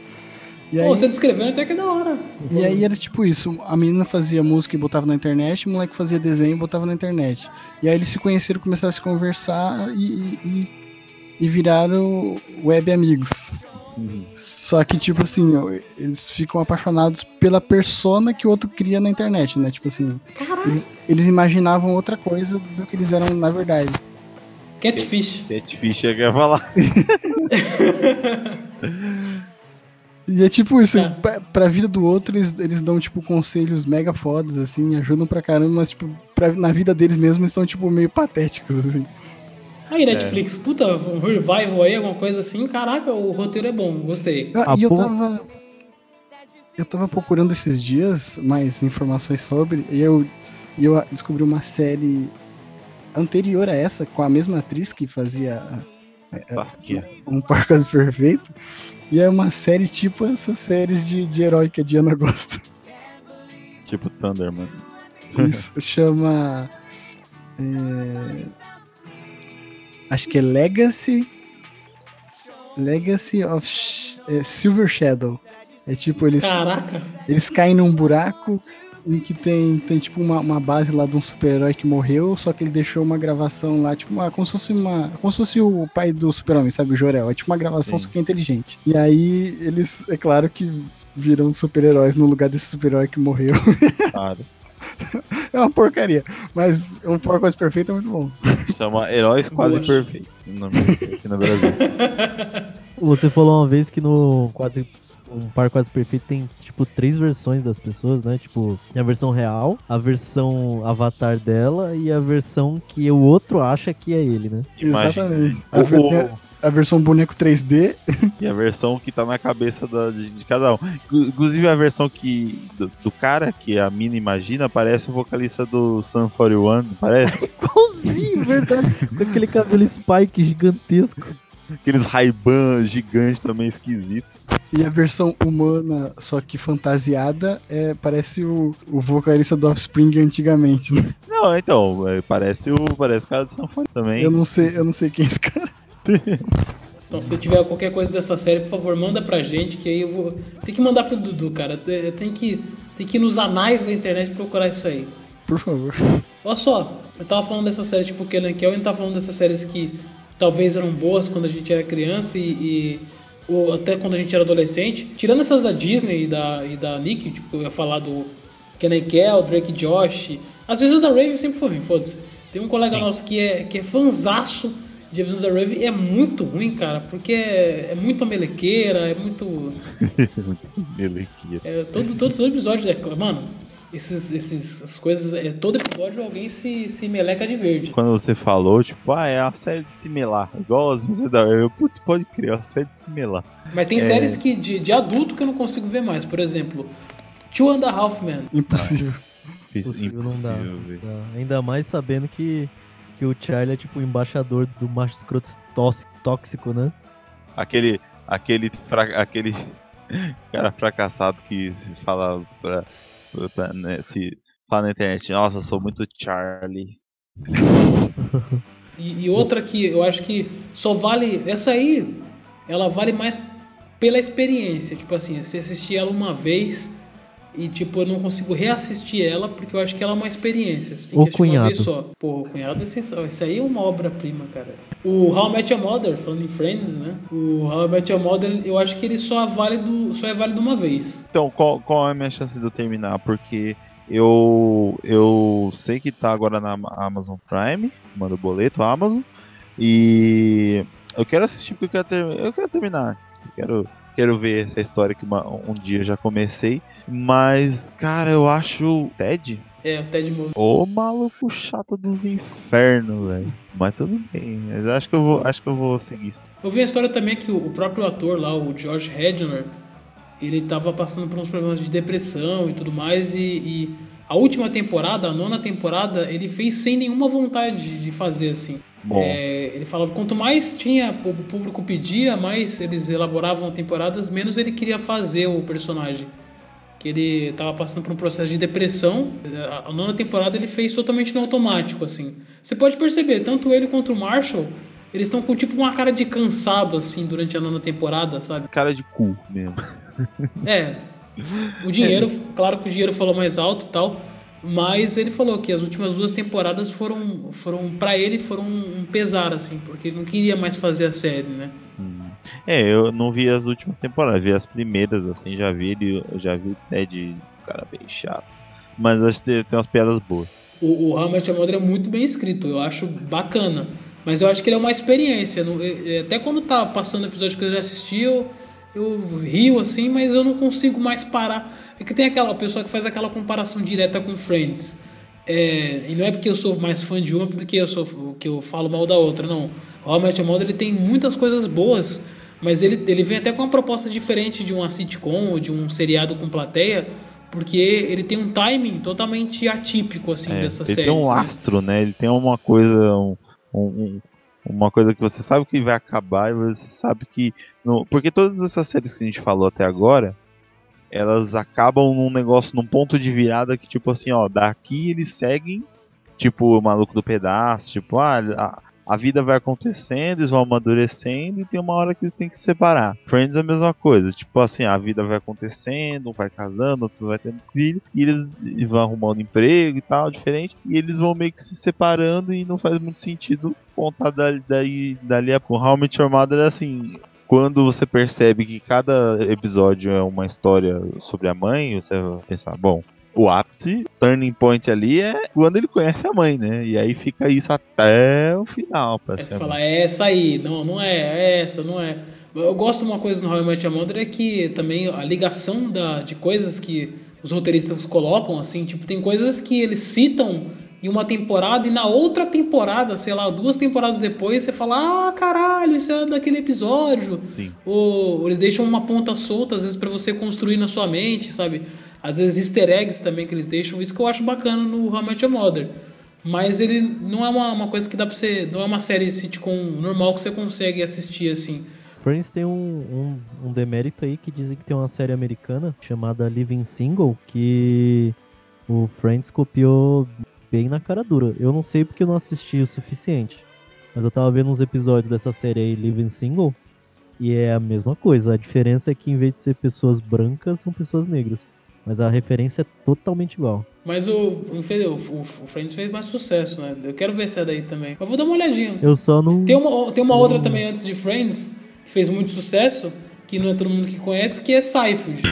E aí, Pô, você descrevendo até que é da hora. e aí era tipo isso, a menina fazia música e botava na internet, o moleque fazia desenho e botava na internet. E aí eles se conheceram, começaram a se conversar e, e, e- viraram web amigos. Só que, tipo assim, eles ficam apaixonados pela persona que o outro cria na internet, né? Tipo assim, eles, eles imaginavam outra coisa do que eles eram na verdade. Catfish. Catfish é que eu ia falar. E é tipo isso, É. pra, pra vida do outro, eles, eles dão, tipo, conselhos mega fodas, assim, ajudam pra caramba, mas, tipo, pra- na vida deles mesmos, eles são, tipo, meio patéticos, assim. Aí, Netflix, puta, um revival aí, alguma coisa assim. Caraca, o roteiro é bom, gostei. Ah, A e eu tava. Eu tava procurando esses dias mais informações sobre, e eu, e eu descobri uma série anterior a essa, com a mesma atriz que fazia Saskia. Um Par Quase Perfeito. E é uma série tipo essas séries de, de herói que a Diana gosta. Tipo Thunderman. Isso chama. é, acho que é Legacy. Legacy of Sh- é, Silver Shadow. É tipo, eles, Caraca. eles caem num buraco em que tem, tem tipo uma, uma base lá de um super-herói que morreu, só que ele deixou uma gravação lá, tipo, uma, como se fosse uma. Como se fosse o pai do super-homem, sabe? O Jorel. É tipo uma gravação, Sim. só que é inteligente. E aí eles, é claro que viram super-heróis no lugar desse super-herói que morreu. Claro. É uma porcaria, mas um porco quase perfeito é muito bom. Chama Heróis Quase Boa. Perfeitos. aqui no Brasil. Você falou uma vez que no quase um par quase perfeito tem tipo três versões das pessoas, né? Tipo, tem a versão real, a versão avatar dela e a versão que o outro acha que é ele, né? Exatamente. A, O- a- versão boneco 3D. E a versão que tá na cabeça da- de, de cada um. Inclu- Inclusive a versão que do, do cara, que a mina imagina, parece o vocalista do Sun 41, não parece? Igualzinho, verdade. Com aquele cabelo spike gigantesco. Aqueles Ray-Ban gigantes também esquisitos. E a versão humana, só que fantasiada, é, parece o, o vocalista do Offspring antigamente, né? Não, então, é, parece o, parece o cara do 41 também. Eu não sei, eu não sei quem é esse cara. Então, se tiver qualquer coisa dessa série, por favor, manda pra gente, que aí eu vou. Tem que mandar pro Dudu, cara. Tem que, tem que ir nos anais da internet procurar isso aí. Por favor. Olha só, eu tava falando dessa série tipo Kenan Kel, e tava falando dessas séries que talvez eram boas quando a gente era criança e, e- ou até quando a gente era adolescente. Tirando essas da Disney e da, e da Nick, tipo, eu ia falar do Kenan Kel, Drake Josh. Às vezes o da Raven sempre foi ruim, foda-se. Tem um colega Sim. nosso que é, que é fanzaço de Episódios da Rave e é muito ruim, cara, porque é, é muito melequeira, é muito. Melequia. É, todo, todo, todo episódio é. Mano, esses, esses, essas coisas. É, todo episódio alguém se, se meleca de verde. Quando você falou, tipo, ah, é a série de se melar. Igual as músicas da eu, putz, pode crer, é a série de se melar. Mas tem É. séries que, de, de adulto que eu não consigo ver mais. Por exemplo, Two and a Half Men. Impossível. Impossível não dá. Tá. Ainda mais sabendo que, que o Charlie é tipo o embaixador do macho escroto tóxico, né? Aquele, aquele, fra- aquele cara fracassado que se fala pra, né, se fala na internet, nossa, sou muito Charlie. E, e outra que eu acho que só vale. Essa aí, ela vale mais pela experiência. Tipo assim, você assistir ela uma vez e, tipo, eu não consigo reassistir ela porque eu acho que ela é uma experiência. Você tem O que assistir uma vez Cunhado. só. Pô, o cunhado é sensacional. Isso aí é uma obra-prima, cara. O How I Met Your Mother, falando em Friends, né? O How I Met Your Mother, eu acho que ele só é válido, só é válido uma vez. Então, qual, qual é a minha chance de eu terminar? Porque eu, eu sei que tá agora na Ama- Amazon Prime, manda o boleto, Amazon, e eu quero assistir porque eu quero, ter, eu quero terminar. Eu quero, quero ver essa história que uma- um dia já comecei. Mas, cara, eu acho Ted É, o Ted Mosby. o maluco chato dos infernos, velho. Mas tudo bem, mas acho que eu vou, acho que eu vou seguir. isso. Eu vi a história também que o o próprio ator lá, o George Hedner, ele tava passando por uns problemas de depressão e tudo mais, e, e a última temporada, a nona temporada, ele fez sem nenhuma vontade de fazer assim. É, ele falava quanto mais tinha o público pedia, mais eles elaboravam temporadas, menos ele queria fazer o personagem. Que ele tava passando por um processo de depressão. A- A nona temporada ele fez totalmente no automático, assim. Você pode perceber, tanto ele quanto o Marshall, eles estão com tipo uma cara de cansado, assim, durante a nona temporada, sabe? cara de cu mesmo. É. O dinheiro, claro que o dinheiro falou mais alto e tal, mas ele falou que as últimas duas temporadas foram, foram para ele, foram um pesar, assim, porque ele não queria mais fazer a série, né? É, eu não vi as últimas temporadas, vi as primeiras, assim, já vi ele, já vi o Ted, um cara bem chato. Mas acho que tem, umas piadas boas. O, o Your Mother é muito bem escrito, eu acho bacana. Mas eu acho que ele é uma experiência. não- é- é- Até quando tá passando o episódio que eu já assisti, eu, eu rio assim, mas eu não consigo mais parar. É que tem aquela pessoa que faz aquela comparação direta com Friends. É, e não é porque eu sou mais fã de uma, porque eu sou que eu falo mal da outra, não. O Your Mother ele tem muitas coisas boas, mas ele, ele vem até com uma proposta diferente de uma sitcom ou de um seriado com plateia, porque ele tem um timing totalmente atípico assim É, dessa ele série. tem um astro, né? Ele tem uma coisa, um- um- uma coisa que você sabe que vai acabar e você sabe que. no- porque todas essas séries que a gente falou até agora, elas acabam num negócio, num ponto de virada que, tipo assim, ó, daqui eles seguem, tipo, o maluco do pedaço, tipo, ah, a, vida vai acontecendo, eles vão amadurecendo e tem uma hora que eles têm que se separar. Friends é a mesma coisa, tipo assim, a vida vai acontecendo, um vai casando, outro vai tendo filho, e eles vão arrumando emprego e tal, diferente, e eles vão meio que se separando e não faz muito sentido contar dali, daí, dali a pouco. I Met é assim, quando você percebe que cada episódio é uma história sobre a mãe, você vai pensar, bom, o ápice, turning point ali é quando ele conhece a mãe, né? E aí fica isso até o final, Aí você fala, é essa aí, não, não é, é essa, não é. Eu gosto de uma coisa no How I Met Your Mother é que também a ligação da, de coisas que os roteiristas colocam, assim, tipo, tem coisas que eles citam em uma temporada e na outra temporada, sei lá, duas temporadas depois, você fala, ah, caralho, isso é daquele episódio. Sim. Ou eles deixam uma ponta solta, às vezes, pra você construir na sua mente, sabe? Às vezes easter eggs também que eles deixam, isso que eu acho bacana no How I Met Your Mother. Mas ele não é uma, uma coisa que dá pra você. Não é uma série sitcom normal que você consegue assistir assim. Friends tem um, um, um demérito aí que dizem que tem uma série americana chamada Living Single que o Friends copiou bem na cara dura. Eu não sei porque eu não assisti o suficiente, mas eu tava vendo uns episódios dessa série aí, Living Single, e é a mesma coisa. A diferença é que em vez de ser pessoas brancas, são pessoas negras. Mas a referência é totalmente igual. Mas o, o, o, o Friends fez mais sucesso, né? Eu quero ver essa daí também. Eu vou dar uma olhadinha. Eu só não. Tem uma, tem uma outra também antes de Friends, que fez muito sucesso, que não é todo mundo que conhece, que é Seinfeld.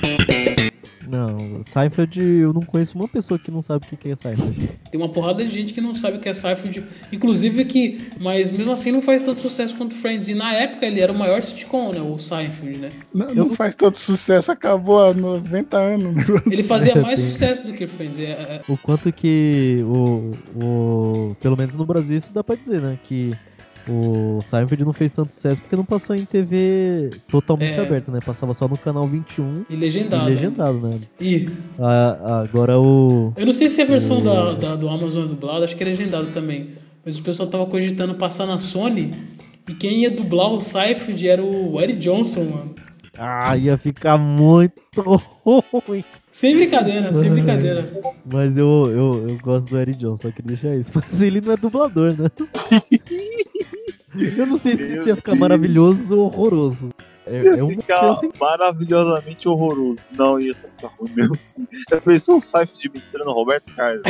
Não, Seinfeld, eu não conheço uma pessoa que não sabe o que é Seinfeld. Tem uma porrada de gente que não sabe o que é Seinfeld, inclusive que, mas mesmo assim não faz tanto sucesso quanto Friends. E na época ele era o maior sitcom, né? O Seinfeld, né? Não, não faz tanto sucesso, acabou há 90 anos. Ele fazia mais sucesso do que Friends. É, é, O quanto que o, o. Pelo menos no Brasil isso dá pra dizer, né? Que o Seinfeld não fez tanto sucesso porque não passou em TV totalmente É. aberta, né? Passava só no canal 21 e e legendado. legendado, né? E Ah, agora o. eu não sei se a versão da, da- do Amazon é dublada, acho que é legendado também. Mas o pessoal tava cogitando passar na Sony. E quem ia dublar o Seinfeld era o Eddie Johnson, mano. Ah, ia ficar muito ruim. Sem brincadeira, sem brincadeira. Mas eu, eu, eu gosto do Eric Johnson, só queria deixar isso. Mas ele não é dublador, né? Eu não sei se isso ia ficar maravilhoso ou horroroso. É, é uma Fica chance maravilhosamente horroroso. Não, ia ser ficar ruim mesmo. Já pensou um site de mentira no Roberto Carlos?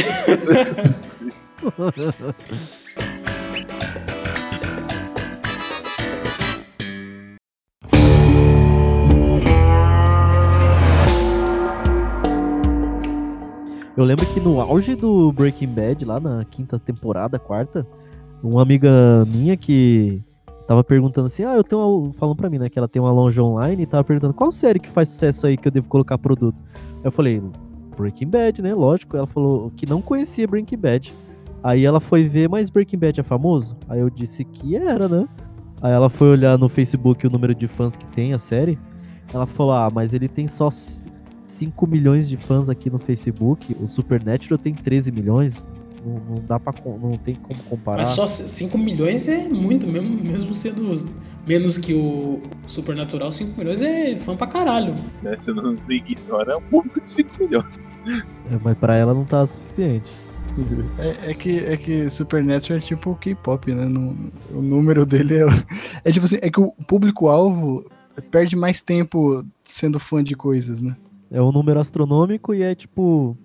Eu lembro que no auge do Breaking Bad, lá na quinta temporada, quarta, uma amiga minha que tava perguntando assim, ah, eu tenho uma... Falando pra mim, né, que ela tem uma loja online e tava perguntando, qual série que faz sucesso aí que eu devo colocar produto? Eu falei, Breaking Bad, né, lógico. Ela falou que não conhecia Breaking Bad. Aí ela foi ver, mas Breaking Bad é famoso? Aí eu disse que era, né? Aí ela foi olhar no Facebook o número de fãs que tem a série. Ela falou, ah, mas ele tem só 5 milhões de fãs aqui no Facebook. O Supernatural tem 13 milhões. Não, não dá para não tem como comparar. Mas só 5 milhões é muito, mesmo, mesmo sendo os- menos que o Supernatural, 5 milhões é fã pra caralho. né? Você não ignora, é um público de 5 milhões. É, mas pra ela não tá suficiente. É, é que, é que Supernatural é tipo o K-pop, né? No- o número dele é. É tipo assim, é que o público-alvo perde mais tempo sendo fã de coisas, né? É um número astronômico e é tipo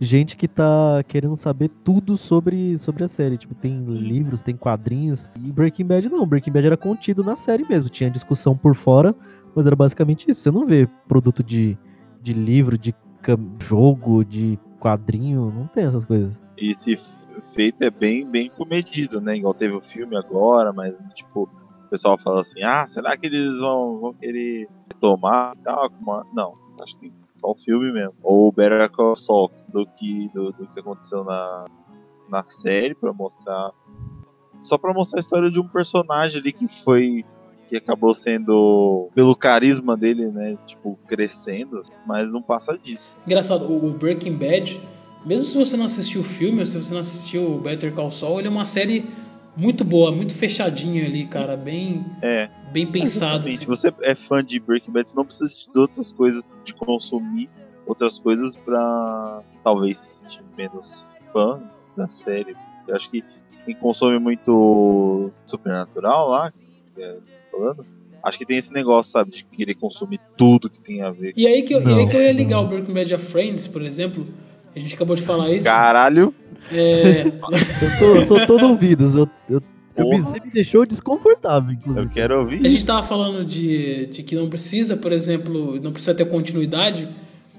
gente que tá querendo saber tudo sobre, sobre a série. Tipo, tem livros, tem quadrinhos. E Breaking Bad não. Breaking Bad era contido na série mesmo. Tinha discussão por fora, mas era basicamente isso. Você não vê produto de, de livro, de jogo, de quadrinho. Não tem essas coisas. E esse feito é bem, bem comedido, né? Igual teve o filme agora, mas tipo, o pessoal fala assim, ah, será que eles vão, vão querer retomar e tal? Não, acho que só o filme mesmo. Ou Better Call Saul, do que, do, do que aconteceu na, na série, pra mostrar. Só pra mostrar a história de um personagem ali que foi. Que acabou sendo, pelo carisma dele, né? Tipo, crescendo, assim, mas não passa disso. Engraçado, o Breaking Bad, mesmo se você não assistiu o filme, ou se você não assistiu o Better Call Saul, ele é uma série muito boa, muito fechadinha ali, cara, bem, É. bem. Exatamente. assim. Você é fã de Breaking Bad, você não precisa de outras coisas, de consumir outras coisas pra talvez se sentir menos fã da série. Eu acho que quem consome muito Supernatural lá, que é, falando, acho que tem esse negócio, sabe, de querer consumir tudo que tem a ver. E aí que eu, e aí Não, que eu ia ligar não. o Breaking Bad a Friends, por exemplo. A gente acabou de falar isso. Caralho! É, Eu, tô, eu sou todo ouvidos. Eu, eu, Porra. você me deixou desconfortável, inclusive. Eu quero ouvir a gente tava falando de, de que não precisa, por exemplo, não precisa ter continuidade.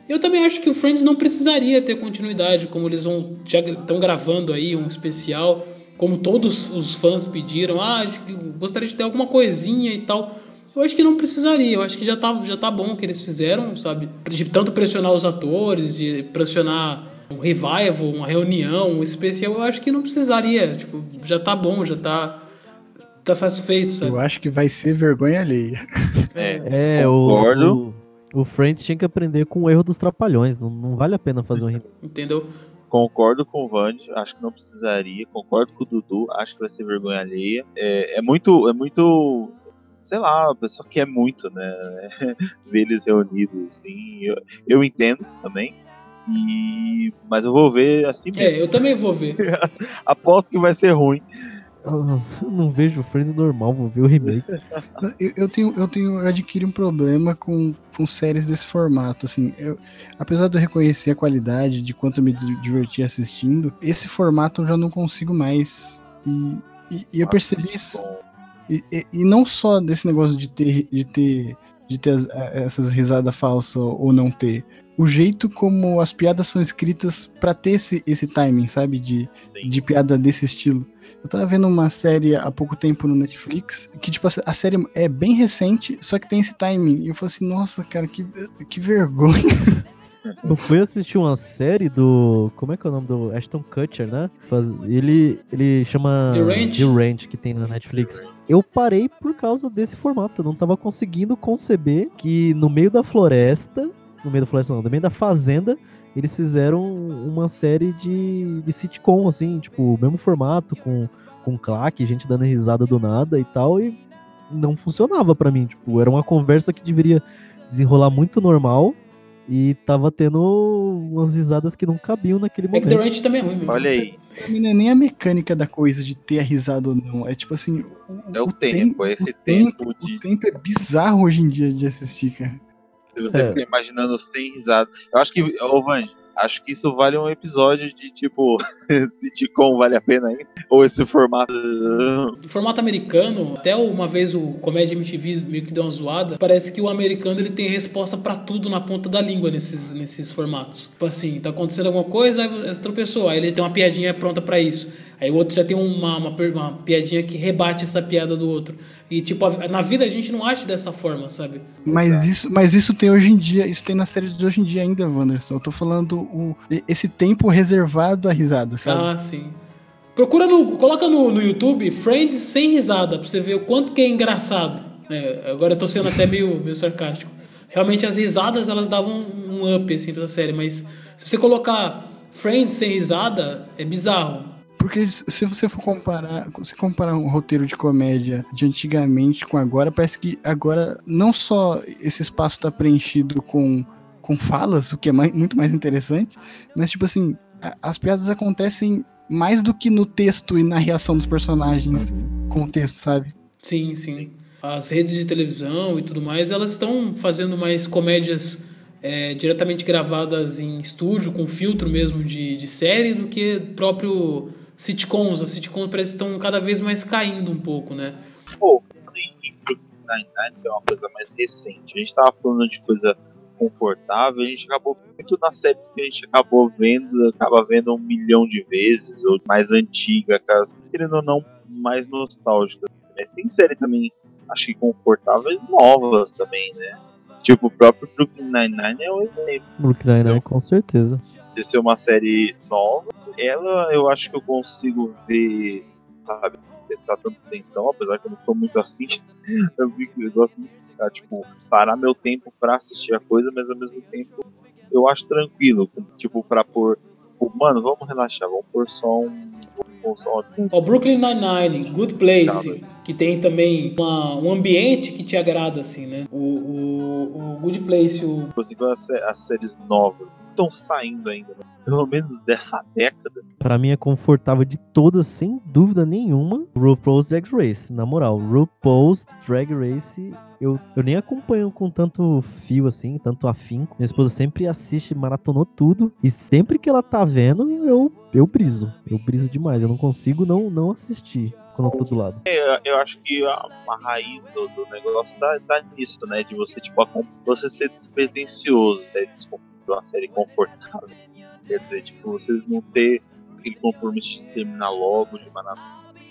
Eu também acho que o Friends não precisaria ter continuidade, como eles vão já estão gravando aí um especial, como todos os fãs pediram, ah, acho que eu gostaria de ter alguma coisinha e tal. Eu acho que não precisaria, eu acho que já tá, já tá bom o que eles fizeram, sabe? De tanto pressionar os atores, de pressionar um revival, uma reunião, um especial, eu acho que não precisaria, tipo, já tá bom, já tá tá satisfeito, sabe? Eu acho que vai ser vergonha alheia. É, Concordo. o, o, o Friends tinha que aprender com o erro dos trapalhões. Não, não vale a pena fazer um remake. Entendeu? Concordo com o Vand, acho que não precisaria. Concordo com o Dudu, acho que vai ser vergonha alheia. É, é muito, é muito, sei lá, a pessoa quer muito, né? Ver eles reunidos, assim. Eu, eu entendo também. E, mas eu vou ver assim mesmo. É, eu também vou ver. Aposto que vai ser ruim. Eu não vejo o Friends normal, vou ver o remake. Eu, eu tenho, eu tenho, eu adquiri um problema com, com séries desse formato, assim, eu, apesar de eu reconhecer a qualidade, de quanto eu me diverti assistindo, esse formato eu já não consigo mais, e, e, e eu percebi isso, e, e- e não só desse negócio de ter, de ter, de ter as- a- essas risadas falsas ou não ter, o jeito como as piadas são escritas pra ter esse, esse timing, sabe? De, Sim. de piada desse estilo. Eu tava vendo uma série há pouco tempo no Netflix, que, tipo, a série é bem recente, só que tem esse timing. E eu falei assim, nossa, cara, que, que vergonha. Eu fui assistir uma série do. Como é que é o nome do Ashton Kutcher, né? Faz- Ele, ele chama. The Ranch. The Ranch, que tem na Netflix. Eu parei por causa desse formato. Eu não tava conseguindo conceber que no meio da floresta. No meio da floresta, não, no meio da fazenda. Eles fizeram uma série de, de sitcom, assim, tipo, o mesmo formato, com, com claque, gente dando risada do nada e tal, e não funcionava pra mim. Tipo, era uma conversa que deveria desenrolar muito normal, e tava tendo umas risadas que não cabiam naquele É que momento. The Ranch também é ruim mesmo. Olha aí, não é nem a mecânica da coisa de ter a risada ou não. É tipo assim. é o, tem- tempo, é esse o tempo, tempo de o tempo é bizarro hoje em dia de assistir, cara. Se você É. fica imaginando sem risada. Eu acho que, ô Vandy, acho que isso vale um episódio de tipo sitcom vale a pena ainda? Ou esse formato. Formato americano, até uma vez o Comédia MTV meio que deu uma zoada, parece que o americano ele tem resposta pra tudo na ponta da língua nesses, nesses formatos. Tipo assim, tá acontecendo alguma coisa, aí você tropeçou, aí ele tem uma piadinha pronta pra isso. Aí o outro já tem uma, uma, uma piadinha que rebate essa piada do outro. E tipo, a- na vida a gente não age dessa forma, sabe? Mas isso, mas isso tem hoje em dia, isso tem na série de hoje em dia ainda, Wanderson. Eu tô falando o, esse tempo reservado à risada, sabe? Ah, sim. Procura no. Coloca no, no YouTube Friends sem risada, pra você ver o quanto que é engraçado. É, agora eu tô sendo até meio, meio sarcástico. Realmente as risadas elas davam um up assim pra série, mas se você colocar Friends sem risada, é bizarro. Porque se você for comparar, se comparar um roteiro de comédia de antigamente com agora, parece que agora não só esse espaço tá preenchido com, com falas, o que é mais- muito mais interessante, mas tipo assim, a- as piadas acontecem mais do que no texto e na reação dos personagens com o texto, sabe? Sim, sim. As redes de televisão e tudo mais, elas estão fazendo mais comédias é, diretamente gravadas em estúdio, com filtro mesmo de, de série, do que próprio sitcoms. As sitcoms parece que estão cada vez mais caindo um pouco, né? Pô, em Brooklyn que é uma coisa mais recente. A gente tava falando de coisa confortável, a gente acabou muito nas séries que a gente acabou vendo, acaba vendo um milhão de vezes, ou mais antiga, querendo ou não, mais nostálgicas. Mas tem série também, acho que confortáveis novas também, né? Tipo, o próprio Brooklyn Nine-Nine é um exemplo Brooklyn Nine-Nine, com certeza. de ser uma série nova. Ela, eu acho que eu consigo ver, sabe, prestar tanta atenção, apesar que eu não sou muito assim. Eu, eu gosto muito de ficar, tipo, parar meu tempo pra assistir a coisa, mas ao mesmo tempo eu acho tranquilo, tipo, pra pôr, tipo, mano, vamos relaxar, vamos pôr só um. Só um Ó, Brooklyn Nine-Nine, Good Place, que tem também uma- um ambiente que te agrada, assim, né? O, o, o Good Place, o quando as, as séries novas estão saindo ainda, né? Pelo menos dessa década. Pra mim é confortável de todas, sem dúvida nenhuma, RuPaul's Drag Race. Na moral, RuPaul's Drag Race, eu, eu nem acompanho com tanto fio assim, tanto afinco. Minha esposa sempre assiste, maratonou tudo. E sempre que ela tá vendo, eu, eu briso. Eu briso demais. Eu não consigo não, não assistir quando eu tô do lado. Eu, eu acho que a, a raiz do, do negócio tá, tá nisso, né? De você, tipo, você ser despretensioso, ser descom- de uma série confortável. Quer dizer, tipo, você não ter aquele compromisso de terminar logo, de manar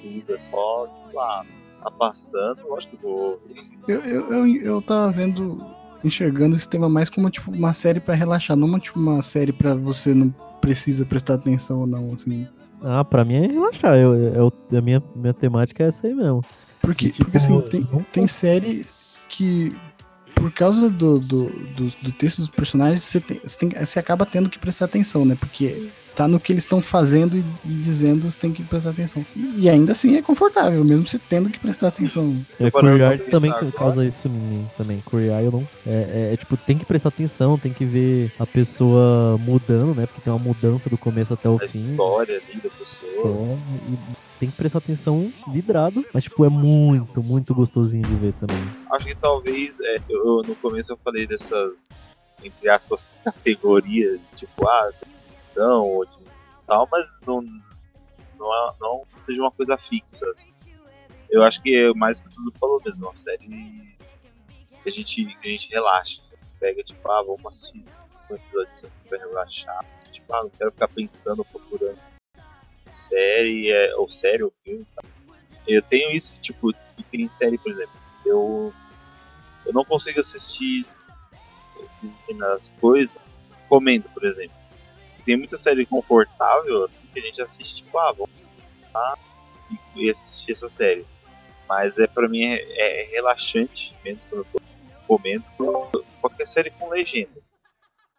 tudo, é só, tipo, ah, tá passando, eu acho que vou. Eu, eu, eu, eu tava vendo, enxergando esse tema mais como tipo uma série pra relaxar, não uma, tipo, uma série pra você não precisa prestar atenção ou não, assim. Ah, pra mim é relaxar. Eu, eu, a minha, minha temática é essa aí mesmo. Porque, Tipo, porque assim, tem, tem série que, por causa do, do, do, do texto dos personagens, você, tem, você, tem- você acaba tendo que prestar atenção, né? Porque tá no que eles estão fazendo e, e dizendo, você tem que prestar atenção. E, e ainda assim é confortável, mesmo você tendo que prestar atenção. É, pra também agora. causa isso em mim também. Eye eu não. É, é, é, tipo, tem que prestar atenção, tem que ver a pessoa mudando, né? Porque tem uma mudança do começo até o A fim. história ali da pessoa. Então, e tem que prestar atenção vidrado, mas tipo, é muito, muito gostosinho de ver também. Acho que talvez, é, eu, no começo eu falei dessas, entre aspas, categorias, tipo, ah, ou de tal, mas não, não, é- não seja uma coisa fixa. assim. Eu acho que é mais que tudo falou mesmo, uma série que a gente, que a gente relaxa. Pega, tipo, ah, vamos assistir um episódio assim pra relaxar. Tipo, ah, não quero ficar pensando, procurando série, é, ou série ou filme. Tá? Eu tenho isso, tipo, que tem série, por exemplo. Eu, eu não consigo assistir determinadas coisas comendo, por exemplo. Tem muita série confortável, assim, que a gente assiste, tipo, ah, vamos lá e, assistir essa série. Mas é pra mim é, é relaxante, menos quando eu tô comendo, qualquer série com legenda.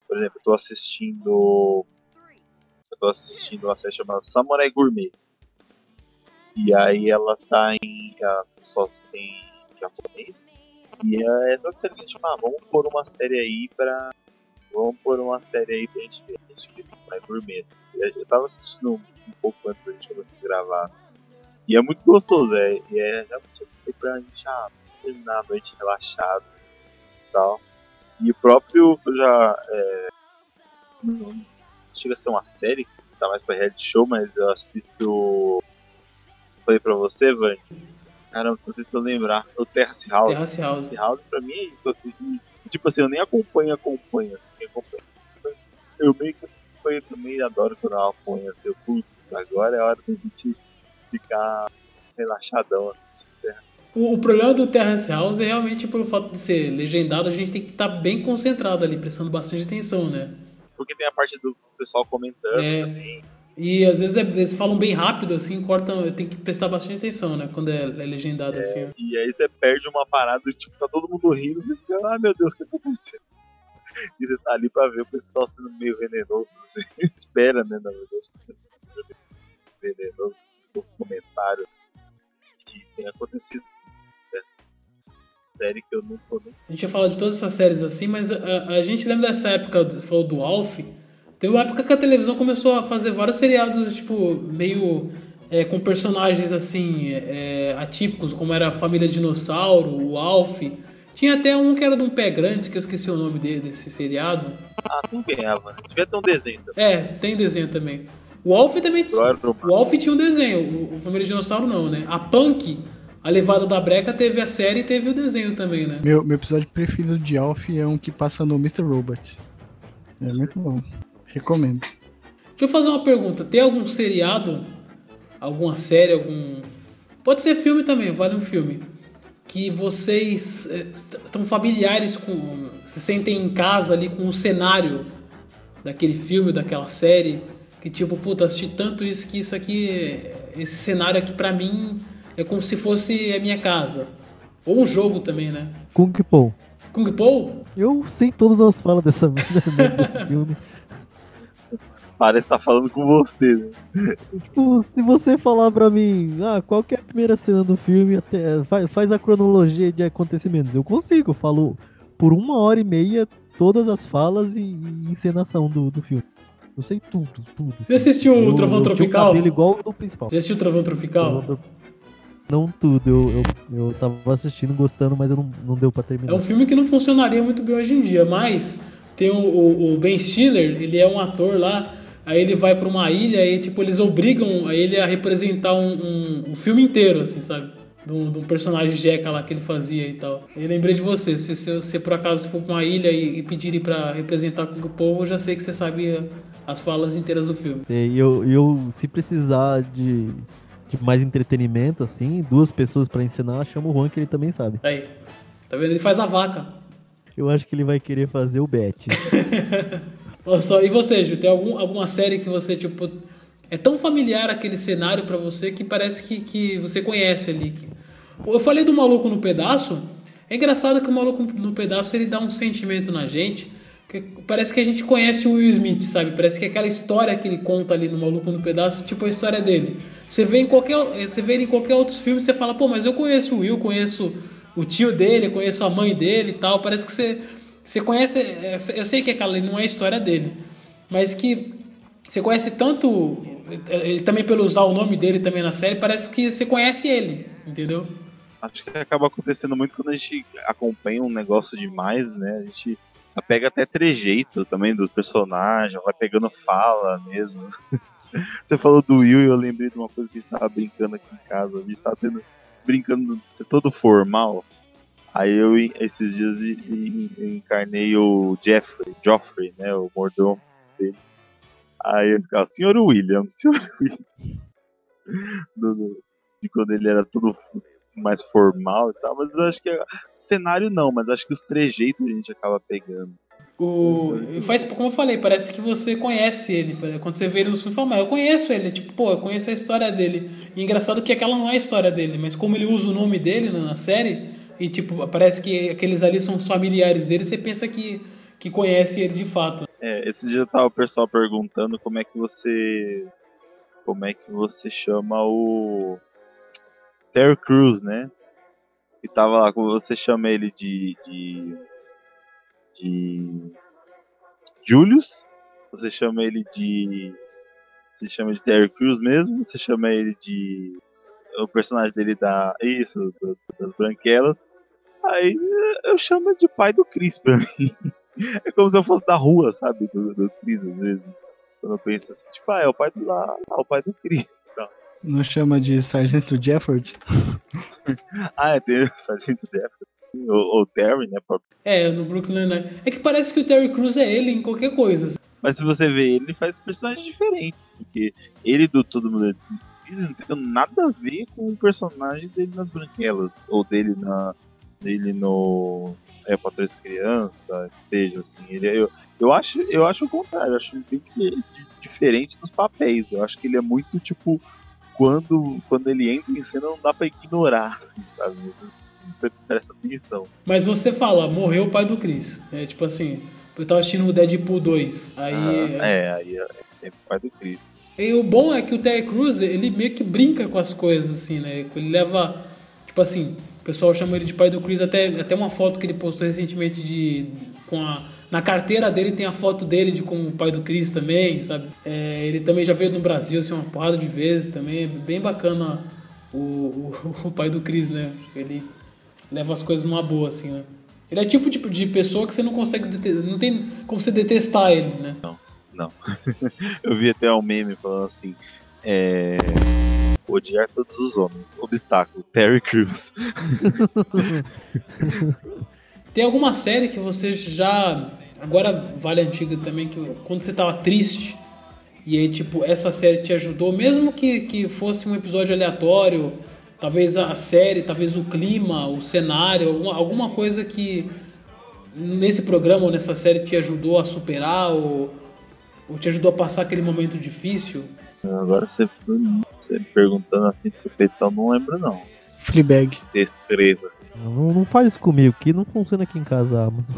Por exemplo, eu tô assistindo. Eu tô assistindo uma série chamada Samurai Gourmet. E aí ela tá em. só tem japonês. E é essa série que a gente chama, ah, vamos pôr uma série aí pra. Vamos pôr uma série aí pra gente ver. A gente vê Samurai Gourmet. Assim. Eu tava assistindo um, pouco antes da gente começar a gravar. Assim. E é muito gostoso, é, e é realmente assim pra gente ah, terminar a noite relaxado e tal. E o próprio já. É, não chega a ser uma série, tá mais pra reality show, mas eu assisto. Falei pra você, Vani. Caramba, tô tentando lembrar. O Terrace House. Terrace House. Terrace House pra mim é isso. Tipo assim, eu nem acompanho, acompanho. Assim, acompanho. Eu meio que acompanho também, adoro quando eu acompanho. Assim, putz, agora é hora da gente ficar relaxadão assistindo Terra. O, o, problema do Terrace House é realmente pelo fato de ser legendado, a gente tem que estar tá bem concentrado ali, prestando bastante atenção, né? Porque tem a parte do pessoal comentando é, também. E às vezes é, eles falam bem rápido, assim, cortam. Tem que prestar bastante atenção, né? Quando é, é legendado é, assim. E aí você perde uma parada, tipo, tá todo mundo rindo, você fica, ah meu Deus, o que aconteceu? E você tá ali pra ver o pessoal sendo meio venenoso. Você espera, né? Na verdade, venenoso os comentários que tem acontecido. Né? Série que eu não tô nem. A gente ia falar de todas essas séries assim, mas a, a gente lembra dessa época, falou do Alf. Teve uma época que a televisão começou a fazer vários seriados, tipo, meio é, com personagens assim, é, atípicos, como era a família Dinossauro, o Alf. Tinha até um que era de um pé grande, que eu esqueci o nome dele, desse seriado. Ah, não ganhava. Devia ter um desenho também. É, tem desenho também. O Alf também tinha. O Alf tinha um desenho, o Família Dinossauro não, né? A Punk, a levada da breca, teve a série e teve o desenho também, né? Meu, meu episódio preferido de Alf é um que passa no Mr. Robot. É muito bom. Recomendo. Deixa eu fazer uma pergunta. Tem algum seriado, alguma série, algum. Pode ser filme também, vale um filme. Que vocês eh, estão familiares com. Se sentem em casa ali com o cenário daquele filme, daquela série que tipo, puta, assisti tanto isso que isso aqui, esse cenário aqui pra mim é como se fosse a minha casa. Ou um jogo também, né? Kung Po. Kung Po? Eu sei todas as falas dessa desse filme. Parece estar tá falando com você, né? Tipo, se você falar pra mim, ah, qual que é a primeira cena do filme, até, faz, faz a cronologia de acontecimentos. Eu consigo, eu falo por uma hora e meia todas as falas e, e encenação do, do filme. Eu sei tudo, tudo. Você assistiu o Trovão Tropical? Eu igual do principal. Já assistiu o Trovão Tropical? Não tudo, eu, eu, eu tava assistindo, gostando, mas eu não, não deu pra terminar. É um filme que não funcionaria muito bem hoje em dia, mas tem o, o, o Ben Stiller, ele é um ator lá, aí ele vai pra uma ilha e tipo, eles obrigam ele a representar um, um, um filme inteiro, assim, sabe? do, do personagem Jeca lá que ele fazia e tal. Eu lembrei de você, se você por acaso for pra uma ilha e, e pedirem para representar com o povo, eu já sei que você sabia as falas inteiras do filme. E eu, eu, se precisar de, de mais entretenimento, assim, duas pessoas para ensinar, chama o Juan que ele também sabe. Aí, tá vendo? Ele faz a vaca. Eu acho que ele vai querer fazer o Bet. Só, e você, Ju, tem algum, alguma série que você, tipo, é tão familiar aquele cenário para você que parece que, que você conhece ali. Eu falei do Maluco no Pedaço, é engraçado que o Maluco no Pedaço ele dá um sentimento na gente Parece que a gente conhece o Will Smith, sabe? Parece que aquela história que ele conta ali no Maluco no Pedaço, tipo a história dele. Você vê em qualquer, você vê em qualquer outro filme, você fala, pô, mas eu conheço o Will, conheço o tio dele, conheço a mãe dele e tal. Parece que você, você conhece. Eu sei que aquela não é a história dele, mas que você conhece tanto. Ele também pelo usar o nome dele também na série, parece que você conhece ele, entendeu? Acho que acaba acontecendo muito quando a gente acompanha um negócio demais, né? A gente pega até trejeitos também dos personagens, vai pegando fala mesmo. Você falou do Will e eu lembrei de uma coisa que a gente tava brincando aqui em casa. A gente tava tendo, brincando de ser todo formal. Aí eu, esses dias, encarnei o Jeffrey, Joffrey, né? O mordomo dele. Aí eu ficava, senhor William, senhor William. Do, de quando ele era tudo mais formal e tal, mas eu acho que o cenário não, mas acho que os trejeitos a gente acaba pegando. O, faz, como eu falei, parece que você conhece ele. Quando você vê ele no filme, fala, eu conheço ele. Tipo, pô, eu conheço a história dele. E engraçado que aquela não é a história dele, mas como ele usa o nome dele na série, e tipo, parece que aqueles ali são familiares dele, você pensa que, que conhece ele de fato. É, esse dia tava o pessoal perguntando como é que você. Como é que você chama o. Terry Crews, né? E tava lá, como você chama ele de. de de Julius, você chama ele de. Você chama de Terry Crews mesmo, você chama ele de. O personagem dele da. Isso, do, das branquelas. Aí eu chamo de pai do Chris pra mim. É como se eu fosse da rua, sabe? Do, do Chris, às vezes. Quando eu penso assim, tipo, ah, é o pai do lá, ah, o pai do Chris. Então. Não chama de Sargento Jefford? ah, é, tem o Sargento Jefford. Ou, Terry, né? É, no Brooklyn Nine. É que parece que o Terry Crews é ele em qualquer coisa. Mas se você vê ele, ele faz personagens diferentes. Porque ele do Todo Mundo não tem nada a ver com o personagem dele nas Branquelas. Ou dele na dele no é, para três crianças, que seja assim. Ele, é, eu, eu acho, eu acho o contrário. Eu acho ele bem diferente nos papéis. Eu acho que ele é muito tipo quando quando ele entra em cena não dá para ignorar, assim, sabe? você presta atenção. Mas você fala, morreu o pai do Chris. É tipo assim, eu tava assistindo o Deadpool 2. Aí. Ah, é, aí é sempre o pai do Chris. E o bom é que o Terry Crews, ele meio que brinca com as coisas, assim, né? Ele leva. Tipo assim, o pessoal chama ele de pai do Chris, até, até uma foto que ele postou recentemente de. com a. Na carteira dele tem a foto dele de com o pai do Chris também, sabe? É, ele também já veio no Brasil assim, uma porrada de vezes também. É bem bacana o, o, o pai do Chris, né? Ele leva as coisas numa boa, assim, né? Ele é tipo, tipo de pessoa que você não consegue. Não tem como você detestar ele, né? Não, não. Eu vi até um meme falando assim. É... Odiar todos os homens. Obstáculo. Terry Crews. tem alguma série que você já. Agora vale antiga também, que quando você tava triste, e aí, tipo, essa série te ajudou, mesmo que, que fosse um episódio aleatório talvez a série, talvez o clima, o cenário, alguma, alguma coisa que nesse programa ou nessa série te ajudou a superar ou, ou te ajudou a passar aquele momento difícil? Agora você, você perguntando assim de supetão, não lembro não. Fleabag. Descreva. Não, não faz isso comigo, que não funciona aqui em casa a Amazon.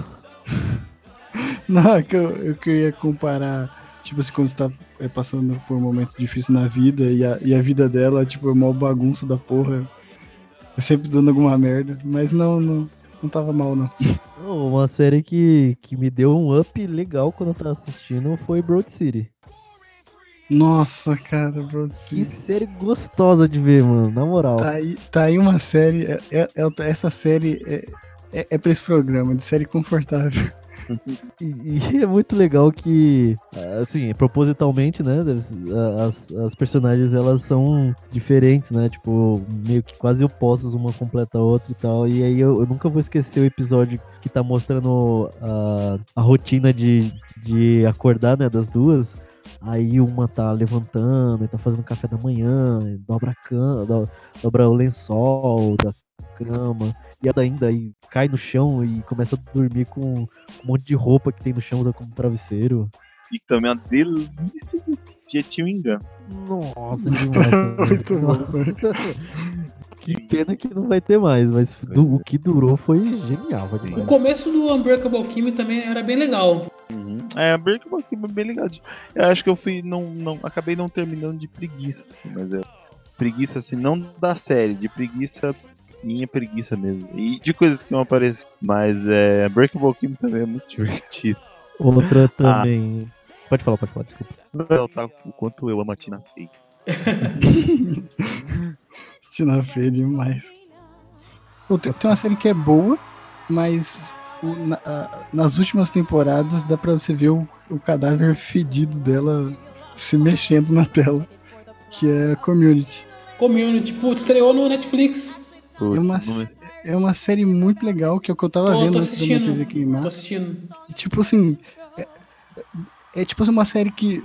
não, é que eu, eu, que eu ia comparar tipo assim, quando você tá é, passando por um momento difícil na vida e a, e a vida dela, tipo, é uma bagunça da porra. É sempre dando alguma merda. Mas não, não, não tava mal, não. Uma série que, que me deu um up legal quando eu tava assistindo foi Broad City. Nossa, cara, Broad City. Que série gostosa de ver, mano, na moral. Tá aí, tá aí uma série, é, é, é essa série é, é, é pra esse programa, de série confortável e, e, é muito legal que, assim, propositalmente, né? As, as personagens elas são diferentes, né? Tipo, meio que quase opostas, uma completa a outra e tal. E aí eu, eu nunca vou esquecer o episódio que tá mostrando a, a rotina de, de acordar, né? Das duas. Aí uma tá levantando, tá fazendo café da manhã, dobra a cama, dobra o lençol da cama e ela ainda aí cai no chão e começa a dormir com um monte de roupa que tem no chão, usa como travesseiro. E também a delícia de gum. Nossa, demais. Muito bom. que pena que não vai ter mais, mas do, o que durou foi genial. O começo do Unbreakable Kimmy também era bem legal. Uhum. É, Unbreakable Kimmy é bem legal. Eu acho que eu fui, não, não, acabei não terminando de preguiça, assim, mas é preguiça assim, não da série, de preguiça minha preguiça mesmo. E de coisas que não aparecem. Mas é, Breakable Kim também é muito divertido. Outra ah. também. Ah. Pode falar, pode falar, desculpa. Não, tá, o quanto eu amo a Tina Fey. Tina Fey demais. Tem, tem uma série que é boa, mas o, na, a, nas últimas temporadas dá pra você ver o, o cadáver fedido dela se mexendo na tela. Que é Community. Community, putz, estreou no Netflix. Putz, é, uma, é uma série muito legal, que é o que eu tava Tô, vendo tô minha TV assistindo. queimar. Tô assistindo. E, tipo assim, é, é tipo assim, uma série que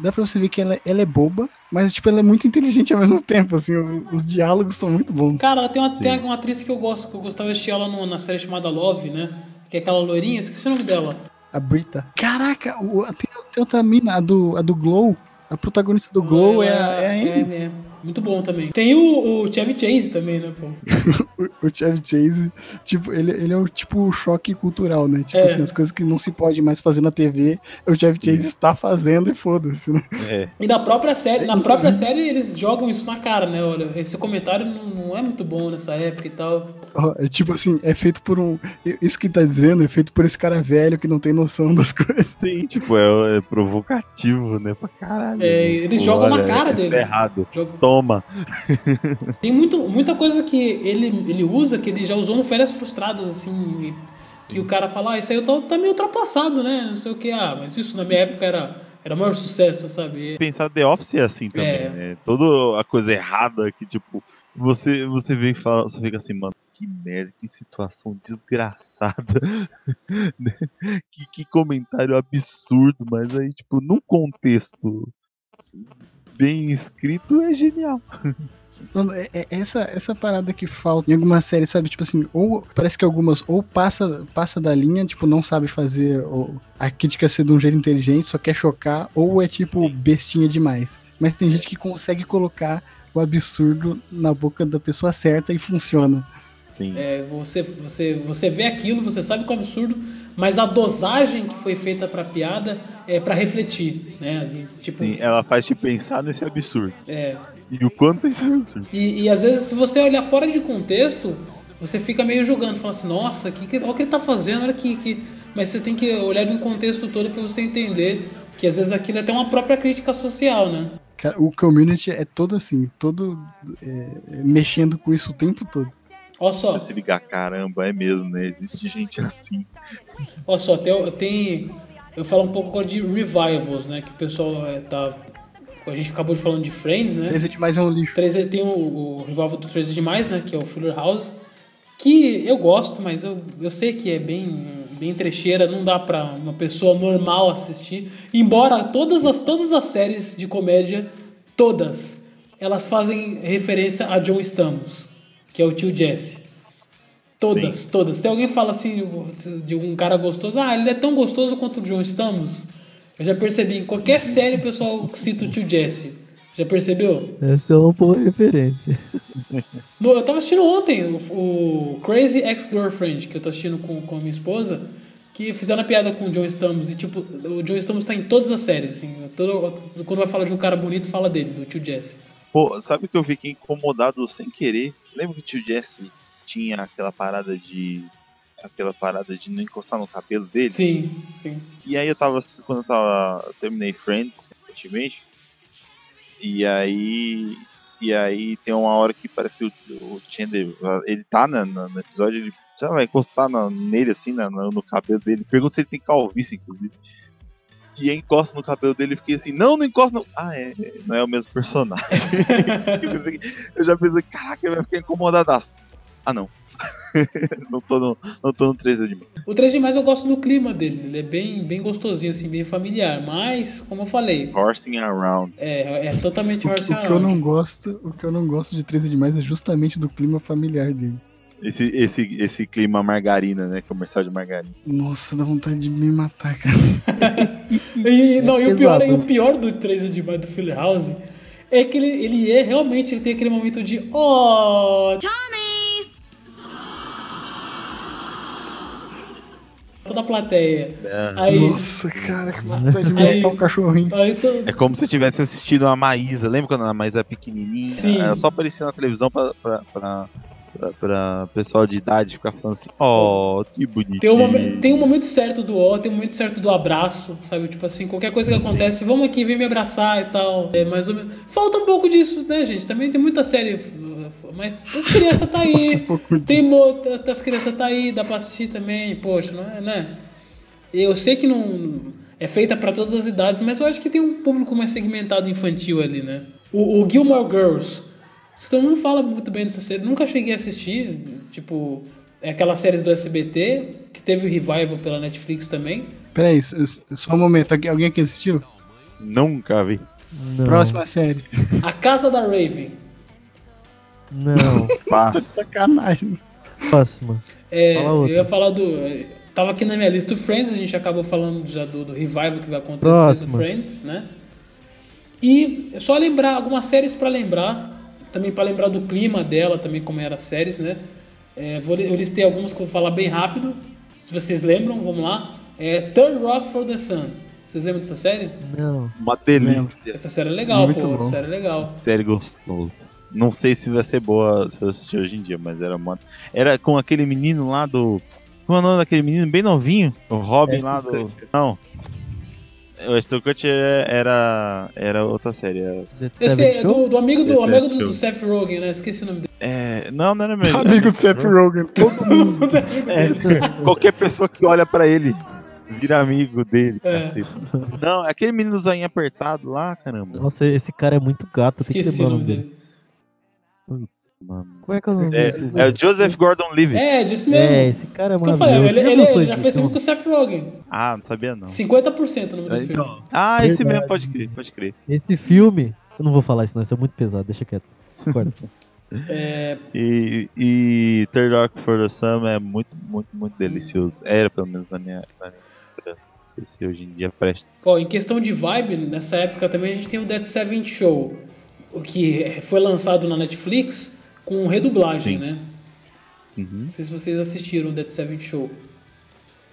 dá pra você ver que ela, ela é boba, mas tipo, ela é muito inteligente ao mesmo tempo, assim, o- os diálogos são muito bons. Cara, ela tem uma, tem uma atriz que eu gosto, que eu gostava de assistir ela no- na série chamada Love, né? Que é aquela loirinha, esqueci o nome dela. A Brita. Caraca, o, tem, tem outra mina, a do, a do Glow. A protagonista do Glow é, a, é a Amy. é, é. Muito bom também. Tem o, o Chevy Chase também, né, pô? O, o Chevy Chase, tipo, ele, ele é o tipo choque cultural, né? Tipo É. assim, as coisas que não se pode mais fazer na TV, o Chevy Chase está fazendo e foda-se, né? É. E na própria série, na própria série eles jogam isso na cara, né? Olha, esse comentário não, não é muito bom nessa época e tal. É tipo assim, é feito por um. Isso que ele tá dizendo é feito por esse cara velho que não tem noção das coisas. Sim, tipo, é, é provocativo, né? Pra caralho. É, eles jogam na cara isso dele. É errado. Jogo- Toma. Tem muito, muita coisa que ele, ele usa, que ele já usou no Férias Frustradas, assim, que o cara fala, ah, isso aí tá, tá meio ultrapassado, né? Não sei o que, ah, mas isso na minha época era, era o maior sucesso, sabe? Pensar The Office é assim também, É. né? Toda a coisa errada que, tipo, você, você vê e fala, você fica assim, mano, que merda, que situação desgraçada. né? que, que comentário absurdo, mas aí, tipo, num contexto bem escrito é genial. Mano, é, é essa, essa parada que falta em algumas séries, sabe? Tipo assim, ou parece que algumas ou passa, passa da linha, tipo, não sabe fazer ou, a crítica ser de um jeito inteligente, só quer chocar, ou é tipo bestinha demais. Mas tem gente que consegue colocar o absurdo na boca da pessoa certa e funciona. Sim. É, você, você, você vê aquilo, você sabe que é um absurdo, mas a dosagem que foi feita pra piada é pra refletir, né? Às vezes, tipo, Sim, ela faz te pensar nesse absurdo. é, E o quanto isso é absurdo. E, e às vezes, se você olhar fora de contexto, você fica meio julgando, fala assim, nossa, que, que, olha o que ele tá fazendo, olha que, que. Mas você tem que olhar de um contexto todo pra você entender que às vezes aquilo é até uma própria crítica social, né? Cara, o community é todo assim, todo é, mexendo com isso o tempo todo. Olha só, Se ligar, caramba, é mesmo, né? Existe gente assim. Olha só, tem, tem. Eu falo um pouco agora de revivals, né? Que o pessoal é, tá. A gente acabou de falando de Friends, né? 13 demais é um lixo. 13 tem o, o revival do 13 demais, né? Que é o Fuller House. Que eu gosto, mas eu, eu sei que é bem, bem trecheira, não dá pra uma pessoa normal assistir. Embora todas as, todas as séries de comédia, todas, elas fazem referência a John Stamos, que é o tio Jesse. Todas, todas. Se alguém fala assim de um cara gostoso, ah, ele é tão gostoso quanto o John Stamos. Eu já percebi, em qualquer série o pessoal cita o tio Jesse. Já percebeu? Essa é uma boa referência. No- eu tava assistindo ontem o, o Crazy Ex-Girlfriend, que eu tô assistindo com, com a minha esposa, que fizeram a piada com o John Stamos. E, tipo, o John Stamos tá em todas as séries, assim. Todo- quando vai falar de um cara bonito, fala dele, do tio Jesse. Pô, sabe que eu fiquei incomodado sem querer? Lembra que o tio Jesse tinha aquela parada de. aquela parada de não encostar no cabelo dele? Sim, sim. E aí eu tava. Quando eu tava. Eu terminei Friends recentemente. E aí. E aí tem uma hora que parece que o, o Chandler. Ele tá na, na- no episódio, ele. Sei lá, vai encostar na- nele assim, na- no cabelo dele. Pergunta se ele tem calvície, inclusive. E aí encosta no cabelo dele e fiquei assim, não, não encosta não. Ah, é, é, não é o mesmo personagem. eu já pensei, caraca, ele vai ficar incomodadaço. Ah não. não, tô no, não tô no 13 de mim. O 3 de mais eu gosto do clima dele. Ele é bem, bem gostosinho, assim, bem familiar. Mas, como eu falei, Horsing around. é, é totalmente O, Horse que eu Around. não gosto, o que eu não gosto de 13 demais é justamente do clima familiar dele. Esse, esse, esse clima margarina, né? Comercial de margarina. Nossa, dá vontade de me matar, cara. E, não, e o pior, e o pior do 3 de mais do Fuller House é que ele, ele é realmente, ele tem aquele momento de oh, toda a plateia. Aí, Nossa, cara, que vontade de matar Aí- um cachorrinho. aí tô- É como se eu tivesse assistido a Maísa. Lembra quando a Maísa era pequenininha? Sim. Ela só aparecia na televisão pra, pra, pra, pra, pra pessoal de idade ficar falando assim: Oh, que bonitinho. tem, um tem um momento certo do ó, tem um momento certo do abraço, sabe? Tipo assim, qualquer coisa que acontece, vamos aqui, vem me abraçar e tal. É mais ou menos. Falta um pouco disso, né, gente? Também tem muita série. Mas as crianças tá aí. um tem mo- as crianças tá aí, dá pra assistir também, poxa, não é, né? Eu sei que não é feita pra todas as idades, mas eu acho que tem um público mais segmentado infantil ali, né? O, o Gilmore Girls. Isso todo mundo fala muito bem dessa série. Nunca cheguei a assistir. Tipo, é aquelas séries do SBT, que teve o revival pela Netflix também. Peraí, só um momento. Alguém aqui assistiu? Nunca vi. Não, Próxima série. A Casa da Raven. não. Tá de sacanagem. Próxima. É, Fala eu ia falar do. Tava aqui na minha lista o Friends, a gente acabou falando já do, do revival que vai acontecer Próxima. do Friends, né? E é só lembrar algumas séries pra lembrar, também pra lembrar do clima dela, também como eram as séries, né? É, vou, eu listei algumas que eu vou falar bem rápido. Se vocês lembram, vamos lá. É Third Rock for the Sun. Vocês lembram dessa série? Não. Uma delícia. Essa série é legal, Muito pô. bom. Essa série é legal. Série gostosa. Não sei se vai ser boa se eu assistir hoje em dia, mas era uma. Era com aquele menino lá do. Como é o nome daquele menino bem novinho? O Robin lá do. Não. O Kutcher era, era outra série. era- Eu sei, é do, do amigo, do, é amigo do, do Seth Rogen, né? Esqueci o nome dele. É, não, não era mesmo. Amigo do Seth Rogen. Todo mundo. É, qualquer pessoa que olha pra ele vira amigo dele. É. Não, é aquele menino zoinho apertado lá, caramba. Nossa, esse cara é muito gato. Tem que Esqueci o lembrar o nome nome dele. dele. Mano. Como é que é o nome É, dele? é o Joseph Gordon-Levitt. É, disse mesmo. É, esse cara é que eu falei, maravilhoso. ele, ele- ele já esse fez filme filme? com o Seth Rogen. Ah, não sabia não. 50% o nome do filme. Então, ah, esse Verdade. mesmo, pode crer, pode crer. Esse filme... Eu não vou falar isso não, isso é muito pesado. Deixa quieto. Corta. É, E, e Third Rock for the Sun é muito, muito, muito delicioso. Era, pelo menos, na minha, na minha. Não sei se hoje em dia presta. ó, em questão de vibe, nessa época também a gente tem o Dead Seven Show, o que foi lançado na Netflix com redublagem, Sim. né? Uhum. Não sei se vocês assistiram o Dead Seven Show.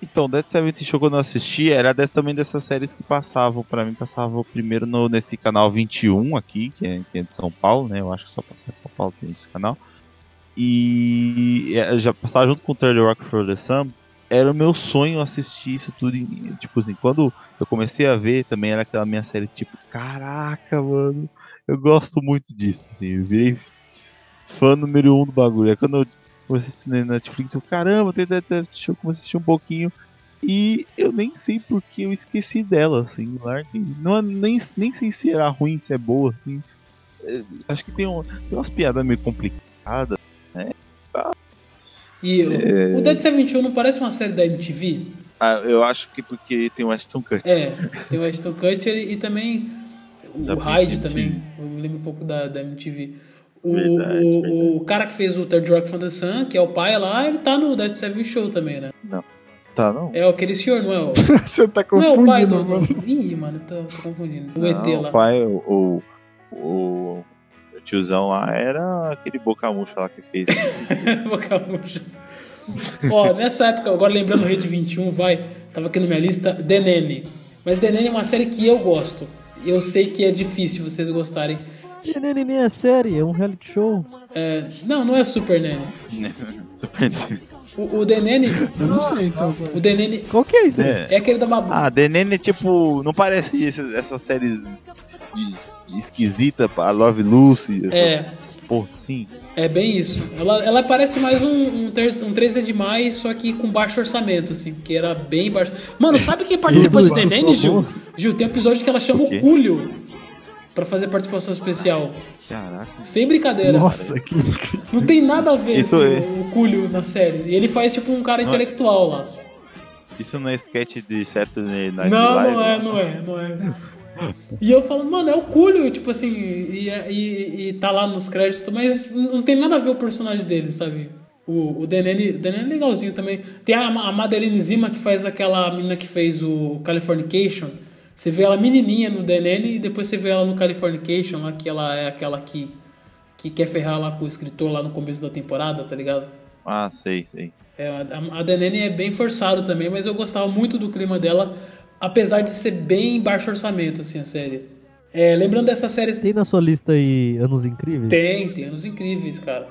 Então, Dead Seventh Show quando eu assisti era dessa, também dessas séries que passavam, pra mim passavam primeiro no, nesse canal 21 aqui, que é, que é de São Paulo, né? Eu acho que só passava em São Paulo tem esse canal. E é, já passava junto com o Third Rock for the Sun. Era o meu sonho assistir isso tudo. Em, tipo assim, quando eu comecei a ver, também era aquela minha série, tipo, caraca, mano, eu gosto muito disso. Assim, eu virei fã número um do bagulho. É quando eu comecei a assistir na Netflix, eu, caramba, tem Dead Seventh Show, comecei a assistir um pouquinho. E eu nem sei porque eu esqueci dela, assim, larguei. Não, é- nem, nem sei se era ruim, se é boa, assim. É, Acho que tem, um, tem umas piadas meio complicadas. E o- o Dead Seven Show não parece uma série da MTV? Ah, eu acho que porque tem o Ashton Kutcher. É, tem o Ashton Kutcher e também o Hyde também. Eu me lembro um pouco da, da MTV. O, Verdade, o, verdade. o cara que fez o Third Rock from the Sun, que é o pai lá, ele tá no Dead Seven Show também, né? Tá, não? É aquele senhor, não é o. Você tá Não é o pai confundindo, do. mano. Ih, mano, tô, tô confundindo. O ET Não, lá. O pai, o, o, o, tiozão lá era aquele boca murcha lá que fez. Boca murcha. Ó, nessa época, agora lembrando Rede 21, vai, tava aqui na minha lista, The Nanny. Mas The Nanny é uma série que eu gosto. Eu sei que é difícil vocês gostarem. E nem, nem é série, é um reality show. É, não, não é Super Nanny. Super. O, o The Nanny, Eu não sei, então. o Nanny Qual que é isso? É. é aquele da Babu. Ah, The Nene, tipo, não parece esses- essas séries de, de esquisita, a Love Lucy, essas, É. essas porra assim. É bem isso. Ela, ela parece mais um, um, 3, um 3 é demais, só que com baixo orçamento, assim, que era bem baixo. Mano, sabe quem participa de. Nanny, Gil? Gil, tem um episódio que ela chama O o Cúlio pra fazer participação especial. Caraca. Sem brincadeira. Nossa, que incrível. Não tem nada a ver Isso assim, é- o Cúlio na série. E ele faz tipo um cara intelectual lá. Isso não é sketch de Saturday Night Não, Live? não é, não é, não é. E eu falo, mano, é o Cúlio, tipo assim, e, e, e tá lá nos créditos, mas não tem nada a ver o personagem dele, sabe? O, o Denene, Denene é legalzinho também. Tem a, a Madeline Zima que faz aquela menina que fez o Californication. Você vê ela menininha no Denene e depois você vê ela no Californication, lá que ela é aquela que, que quer ferrar lá com o escritor lá no começo da temporada, tá ligado? Ah, sei, sei. É, a, a Danene é bem forçado também, mas eu gostava muito do clima dela, apesar de ser bem baixo orçamento, assim, a série. É, lembrando dessa série. Tem na sua lista aí Anos Incríveis? Tem, tem Anos Incríveis, cara.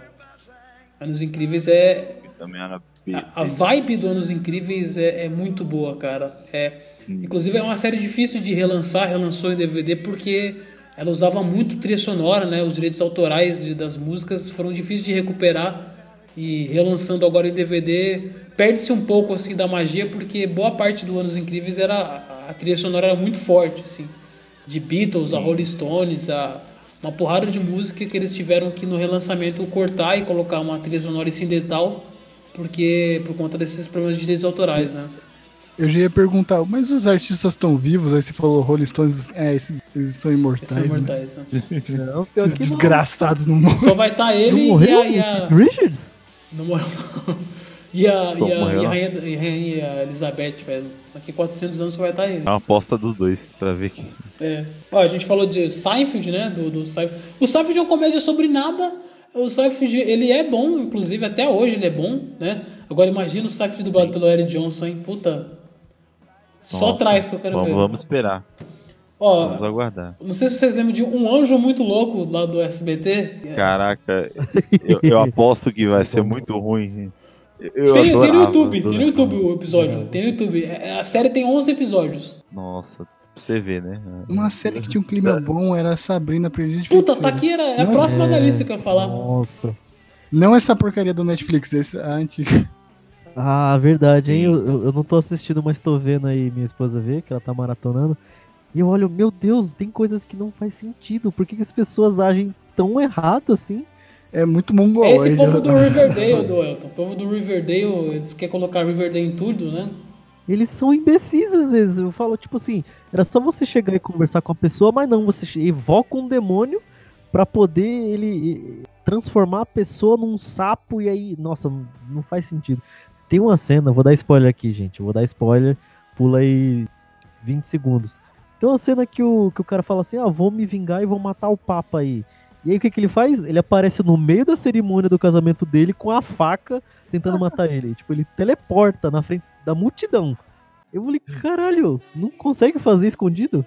Anos Incríveis é. Isso também era A, a vibe do Anos Incríveis é, é muito boa, cara. É, inclusive é uma série difícil de relançar, relançou em DVD porque ela usava muito trilha sonora, né? Os direitos autorais de- das músicas foram difíceis de recuperar. E relançando agora em DVD perde-se um pouco assim da magia porque boa parte do Anos Incríveis era a, a trilha sonora era muito forte, assim, de Beatles, a Rolling Stones, a uma porrada de música que eles tiveram que no relançamento cortar e colocar uma trilha sonora incidental, porque por conta desses problemas de direitos autorais, né? Eu já ia perguntar, mas os artistas estão vivos? Aí você falou Rolling Stones, é, esses, eles são imortais. Esses são né? imortais, né? Não, pior Esses desgraçados não morrem. Só vai estar ele não. Não e a, e a- Richards? Não morreu. não. E a, Como e a, e a rainha, e a rainha Elizabeth, velho. Daqui 400 anos só vai estar ele. É uma aposta dos dois, pra ver que. É. Ó, a gente falou de Seinfeld, né? Do, do Seinfeld. O Seinfeld é uma comédia sobre nada. O Seinfeld, ele é bom, inclusive, até hoje ele é bom, né? Agora imagina o Seinfeld dublado pelo Eric Johnson, hein? Puta. Só Nossa, traz que eu quero vamos, ver. Vamos esperar. Ó, Vamos aguardar. não sei se vocês lembram de Um Anjo Muito Louco lá do SBT. Caraca, eu, eu aposto que vai ser muito ruim. Eu Tem, tem no adorava, YouTube, tem no. YouTube o episódio. Tem no YouTube. É, A série tem 11 episódios. Nossa, você ver, né? Uma série que tinha um clima bom era Sabrina Aprendiz de Puta, tá aqui, era, é a Nossa, próxima da lista que eu ia falar. Nossa. Não essa porcaria do Netflix, essa a antiga. Ah, verdade, hein? Eu, eu- não tô assistindo, mas tô vendo aí minha esposa ver, que ela tá maratonando. E eu olho, meu Deus, tem coisas que não faz sentido. Por que, que as pessoas agem tão errado assim? É muito mongol. É esse povo do Riverdale, do Elton. O povo do Riverdale, eles querem colocar Riverdale em tudo, né? Eles são imbecis às vezes. Eu falo, tipo assim, era só você chegar e conversar com a pessoa, mas não, você evoca um demônio pra poder ele transformar a pessoa num sapo e aí, nossa, não, faz sentido. Tem uma cena, vou dar spoiler aqui, gente. Vou dar spoiler, pula aí 20 segundos. Tem uma cena que o, que o cara fala assim: Ah, vou me vingar e vou matar o Papa aí. E aí o que, que ele faz? Ele aparece no meio da cerimônia do casamento dele com a faca tentando matar ele. Tipo, ele teleporta na frente da multidão. Eu falei, caralho, não consegue fazer escondido?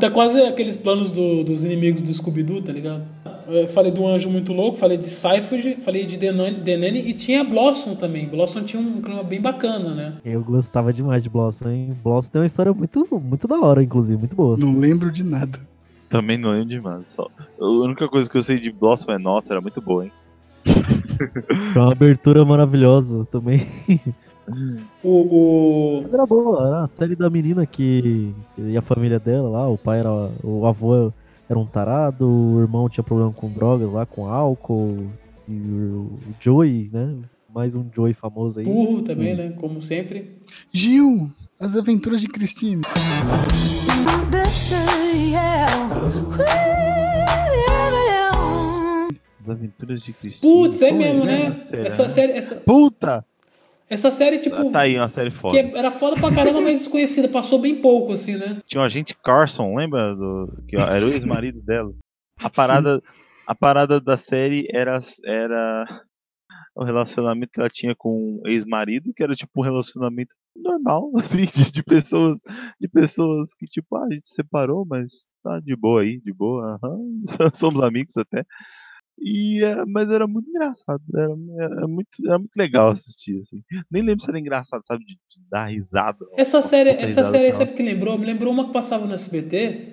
Tá quase aqueles planos do- dos inimigos do Scooby-Doo, tá ligado? Eu falei do Anjo Muito Louco, falei de Seinfeld, falei de Denani, Denani e tinha Blossom também. Blossom tinha um clima bem bacana, né? Eu gostava demais de Blossom, hein? Blossom tem uma história muito, muito da hora, inclusive, muito boa. Não lembro de nada. Também não lembro demais. Só... A única coisa que eu sei de Blossom é nossa, era muito boa, hein? Foi uma abertura maravilhosa também. O, o, Era boa, era a série da menina que. E a família dela lá, o pai era. O avô era um tarado, o irmão tinha problema com drogas lá, com álcool. E o Joey, né? Mais um Joey famoso aí. Burro também, né? Como sempre. Gil, as aventuras de Christine. As Aventuras de Cristina. Putz, é mesmo, né? né? Essa série, essa, Puta! Essa série, tipo, Tá aí uma série foda. que era foda pra caramba, mas desconhecida. Passou bem pouco, assim, né? Tinha o agente Carson, lembra? Do... Que era o ex-marido dela. A parada, a parada da série era, era o relacionamento que ela tinha com o ex-marido, que era tipo um relacionamento normal, assim, de, de pessoas, de pessoas que, tipo, ah, a gente se separou, mas tá de boa aí, de boa, somos amigos até. E, é, mas era muito engraçado, era, era muito, era muito legal assistir, assim. Nem lembro se era engraçado, sabe, de, de dar risada. Essa série, essa risada série, sabe o que lembrou? Me lembrou uma que passava no SBT,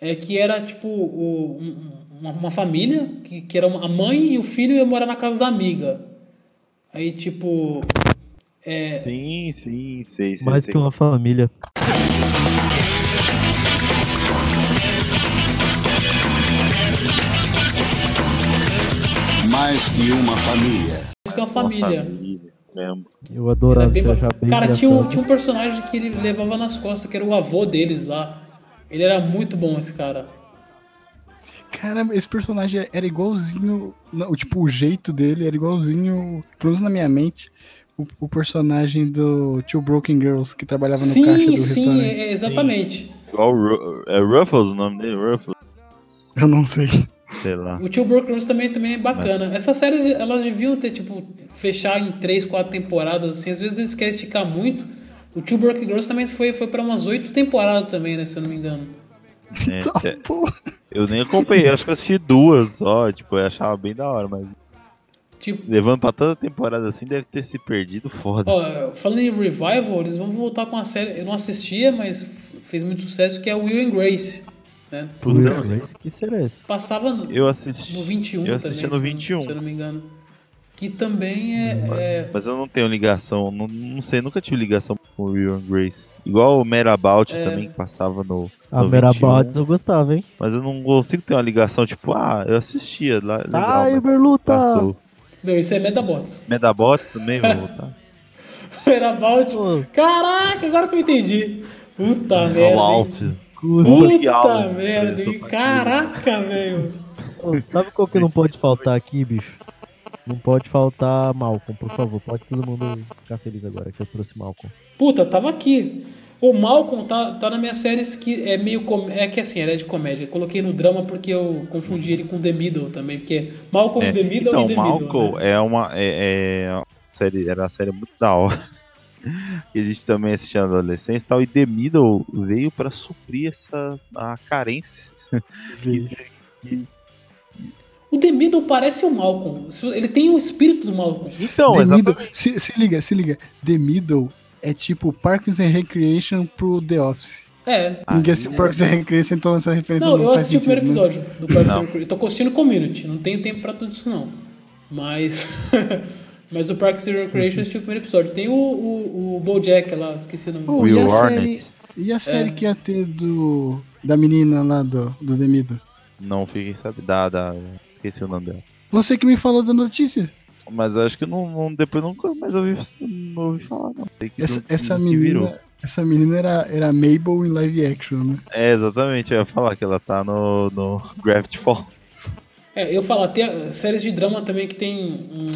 é, que era tipo o- um- uma, uma família, que, que era uma- a mãe e o filho iam morar na casa da amiga. Aí, tipo. É, Sim, sim, sei, sei. Mais sei que uma família. Mais que uma família. isso que é uma família. Eu adorava bem Cara, tinha um, tinha um personagem que ele levava nas costas, que era o avô deles lá. Ele era muito bom, esse cara. Caramba, esse personagem era igualzinho. não, tipo, o jeito dele era igualzinho. Pelo menos na minha mente. O, o personagem do Two Broken Girls que trabalhava no caixa Sim, do sim, restaurante. é- exatamente. Igual o Ru- é Ruffles o nome dele? Ruffles, Eu não sei. Sei lá. O Tio Brooklyn também, também é bacana. Essas séries, elas deviam ter, tipo, fechar em três, quatro temporadas, assim. Às vezes eles querem esticar muito. O Tio Broken Girls também foi, foi pra umas oito temporadas também, né? Se eu não me engano. É, é, eu nem acompanhei, acho que eu assisti duas só, tipo, eu achava bem da hora, mas Tipo, levando pra toda temporada assim, deve ter se perdido foda. ó, falando em revival, eles vão voltar com a série. Eu não assistia, mas fez muito sucesso, que é o Will and Grace. Né? Putz, que será esse? Passava no, eu assisti. no 21 eu assisti também, no se eu não- 21. se eu não me engano. que também é. Mas, é- mas eu não tenho ligação, não, não sei, nunca tive ligação com o Will and Grace. Igual o Merabout É. também, que passava no. A no Merabots 21, eu gostava, hein? Mas eu não consigo ter uma ligação, tipo, ah, eu assistia lá. Cyberluta! passou. Não, isso é Metabots. Medabots também, vou voltar. Pô, Caraca, agora que eu entendi. Puta É merda. Puta Aula, merda, Caraca, velho. Sabe qual que não pode faltar aqui, bicho? Não pode faltar Malcolm, por favor. Pode todo mundo ficar feliz agora que eu trouxe Malcolm. Puta, tava aqui. O Malcolm tá, tá nas minhas séries que é meio. Com... É que assim, é de comédia. Eu coloquei no drama porque eu confundi ele com The Middle também. Porque Malcolm, É, The Middle então, e The Middle. Malcolm né? é uma é, é série, era uma série muito da hora. Que a gente também assistia na adolescência e tal. E The Middle veio pra suprir essa a carência. O The Middle parece o Malcolm. Ele tem o espírito do Malcolm. Então, The. Middle, se, se liga, se liga. The Middle é tipo Parks and Recreation pro The Office. É. Ninguém assistiu Parks and Recreation, então essa referência Não, não, eu assisti o sentido, primeiro né? episódio do Parks and. Recreation. Eu tô assistindo Community. Não tenho tempo pra tudo isso, não. Mas. Mas o Parks and Recreation eu assisti o primeiro episódio. Tem o, o, o Bojack lá, esqueci o nome. Pô, Will e a Arnett. série, e a série É. que ia ter do da menina lá do, do Middle? Não fiquei sabendo. Da, da, esqueci o nome dela. Você que me falou da notícia. Mas acho que não, não- depois nunca mais ouvi, não ouvi falar, não. Que Essa, essa que menina, virou. essa menina era, era Mabel em live action, né? É, exatamente. Eu ia falar que ela tá no, no Gravity Fall. É, eu falo, tem séries de drama também que tem um.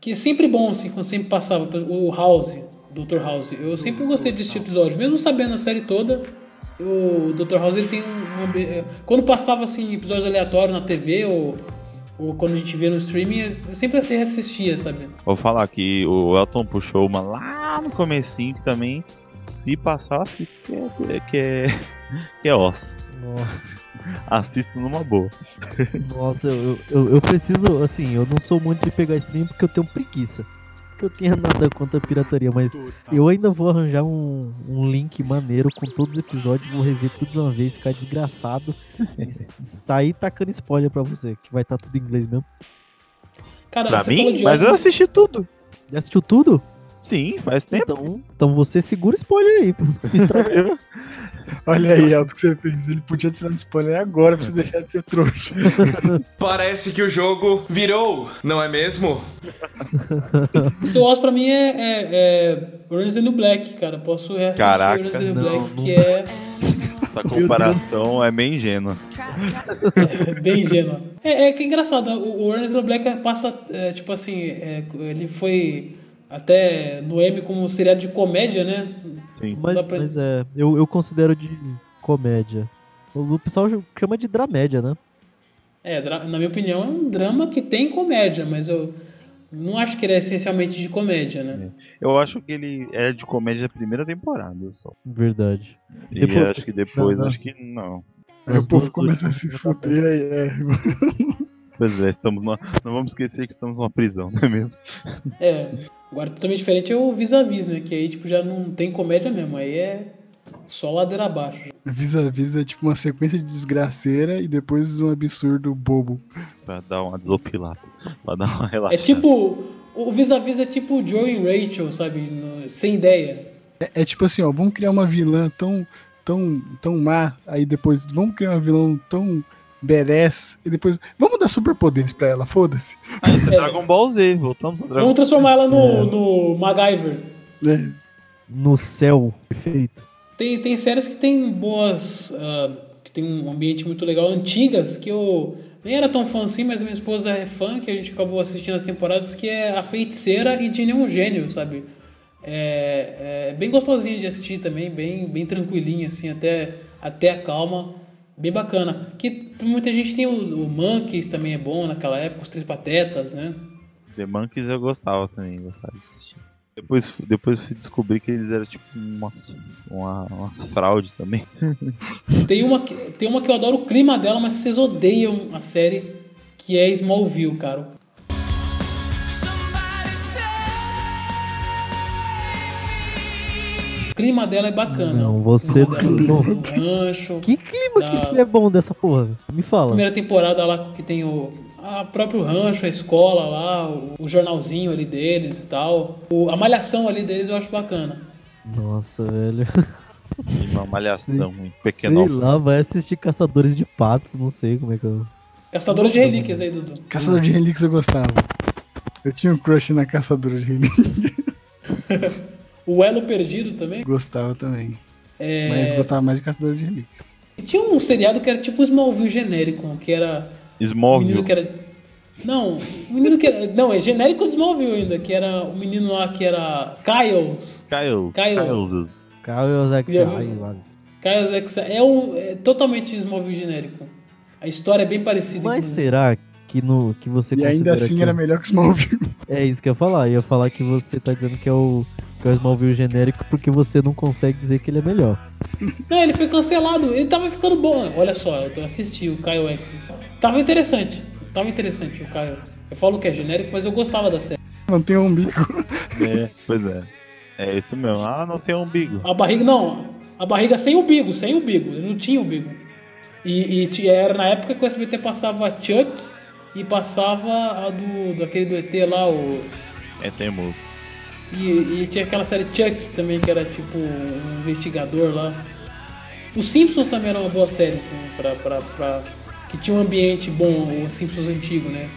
Que é sempre bom, assim, quando sempre passava. O House, Dr. House. Eu sempre gostei desse episódio, mesmo sabendo a série toda. O Dr. House ele tem um. é, quando passava assim, episódios aleatórios na TV ou, ou quando a gente vê no streaming, eu sempre assim assistia, sabe? Vou falar que o Elton puxou uma lá no comecinho que também, se passar, assisto, que é, que é, que é osso. Assisto numa boa. Nossa, eu, eu, eu preciso, assim, eu não sou muito de pegar stream porque eu tenho preguiça. Porque eu tinha nada contra a pirataria, mas eu ainda vou arranjar um, um link maneiro com todos os episódios, vou rever tudo de uma vez, ficar desgraçado e sair tacando spoiler pra você, que vai estar tudo em inglês mesmo. Cara, Pra você falou mim? de Mas eu assisti tudo. Já assistiu tudo? Sim, faz tempo. Então, então você segura spoiler aí. Olha aí, Elton, o que você fez. Ele podia te dar um spoiler agora pra você deixar de ser trouxa. Parece que o jogo virou, não é mesmo? O seu Oz pra mim é, é, é Orange is the Black, cara. Posso reassistir Caraca, Orange is the Black, não. que é Essa comparação é meio ingênua. bem ingênua. É, é que é engraçado, o o Orange is the Black passa, é, tipo assim, é, ele foi até no M como um seriado de comédia, né? Sim. Mas, pra- mas é, eu, eu considero de comédia. O pessoal chama de dramédia, né? É, na minha opinião, é um drama que tem comédia, mas eu não acho que ele é essencialmente de comédia, né? Eu acho que ele é de comédia da primeira temporada só. Verdade. E Depois- acho que depois, Não, não. acho que não. Aí o povo começa a se fuder aí. É. Pois é, estamos numa... não vamos esquecer que estamos numa prisão, não é mesmo? É, agora totalmente diferente é o Vis-a-Vis, né? Que aí, tipo, já não tem comédia mesmo, aí é só ladeira abaixo. Vis-a-vis é tipo uma sequência de desgraceira e depois um absurdo bobo. Pra dar uma desopilada. Pra dar uma É relaxada. tipo, o Vis-a-Vis é tipo o Joe e Rachel, sabe? No- sem ideia. É, é tipo assim, ó, vamos criar uma vilã tão, tão, tão má, aí depois vamos criar uma vilã tão badass, e depois vamos dar superpoderes pra ela, foda-se. É. Dragon Ball Z, voltamos a Dragon Vamos transformar ela no, no MacGyver. né? No céu, perfeito. Tem, tem séries que tem boas. ah, que tem um ambiente muito legal, antigas, que eu nem era tão fã assim, mas minha esposa é fã, que a gente acabou assistindo as temporadas, que é A Feiticeira e de Nenhum Gênio, sabe? É, é bem gostosinho de assistir também, bem, bem tranquilinho, assim, até, até a calma. Bem bacana. Que muita gente tem o, o Monkeys também é bom naquela época, os Três Patetas, né? The Monkeys eu gostava também, gostava de assistir. Depois, depois fui descobrir que eles eram tipo umas, uma, umas fraude também. Tem uma, que- tem uma que eu adoro o clima dela, mas vocês odeiam a série, que é Smallville, cara. Clima dela é bacana. Não, você- não. no rancho. Que clima Da- que é bom dessa porra? Me fala. Primeira temporada lá que tem o, A próprio rancho, a escola lá, o, o jornalzinho ali deles e tal. O- a malhação ali deles eu acho bacana. Nossa, velho. Uma malhação, um pequeno. Sei lá, vai assistir Caçadores de Patos, não sei como é que eu. Caçadora de relíquias aí, Dudu. Caçador de relíquias eu gostava. Eu tinha um crush na caçadora de relíquias. O Elo Perdido também. Gostava também. É, Mas gostava mais de caçador de relíquias. e Tinha um seriado que era tipo Smallville genérico, que era. O menino Smallville. que era. Não, o menino que era. Não, é genérico Smallville ainda, que era o menino lá que era. Kyles. Kyles. Kyle. Kyles. Quase. Kyles X. É, um, é totalmente Smallville genérico. A história é bem parecida. Mas inclusive. será que, no, que você E ainda assim que era melhor que Smallville. É isso que eu ia falar. Eu ia falar que você tá dizendo que é o, que é o Smallville genérico porque você não consegue dizer que ele é melhor. Não, ele foi cancelado. Ele tava ficando bom. Olha só, eu assisti o Kyle X. Tava interessante. Tava interessante o Kyle. Eu falo que é genérico, mas eu gostava da série. Não tem um umbigo. É, pois é. É isso mesmo. Ah, não tem umbigo. A barriga, não. A barriga sem umbigo, sem umbigo. Ele não tinha umbigo. E, e era na época que o SBT passava Chuck e passava a do, do aquele do ET lá, o. É teimoso. E, e tinha aquela série Chuck também, que era tipo um investigador lá. Os Simpsons também era uma boa série, assim, pra, pra, pra- que tinha um ambiente bom, o Simpsons antigo, né?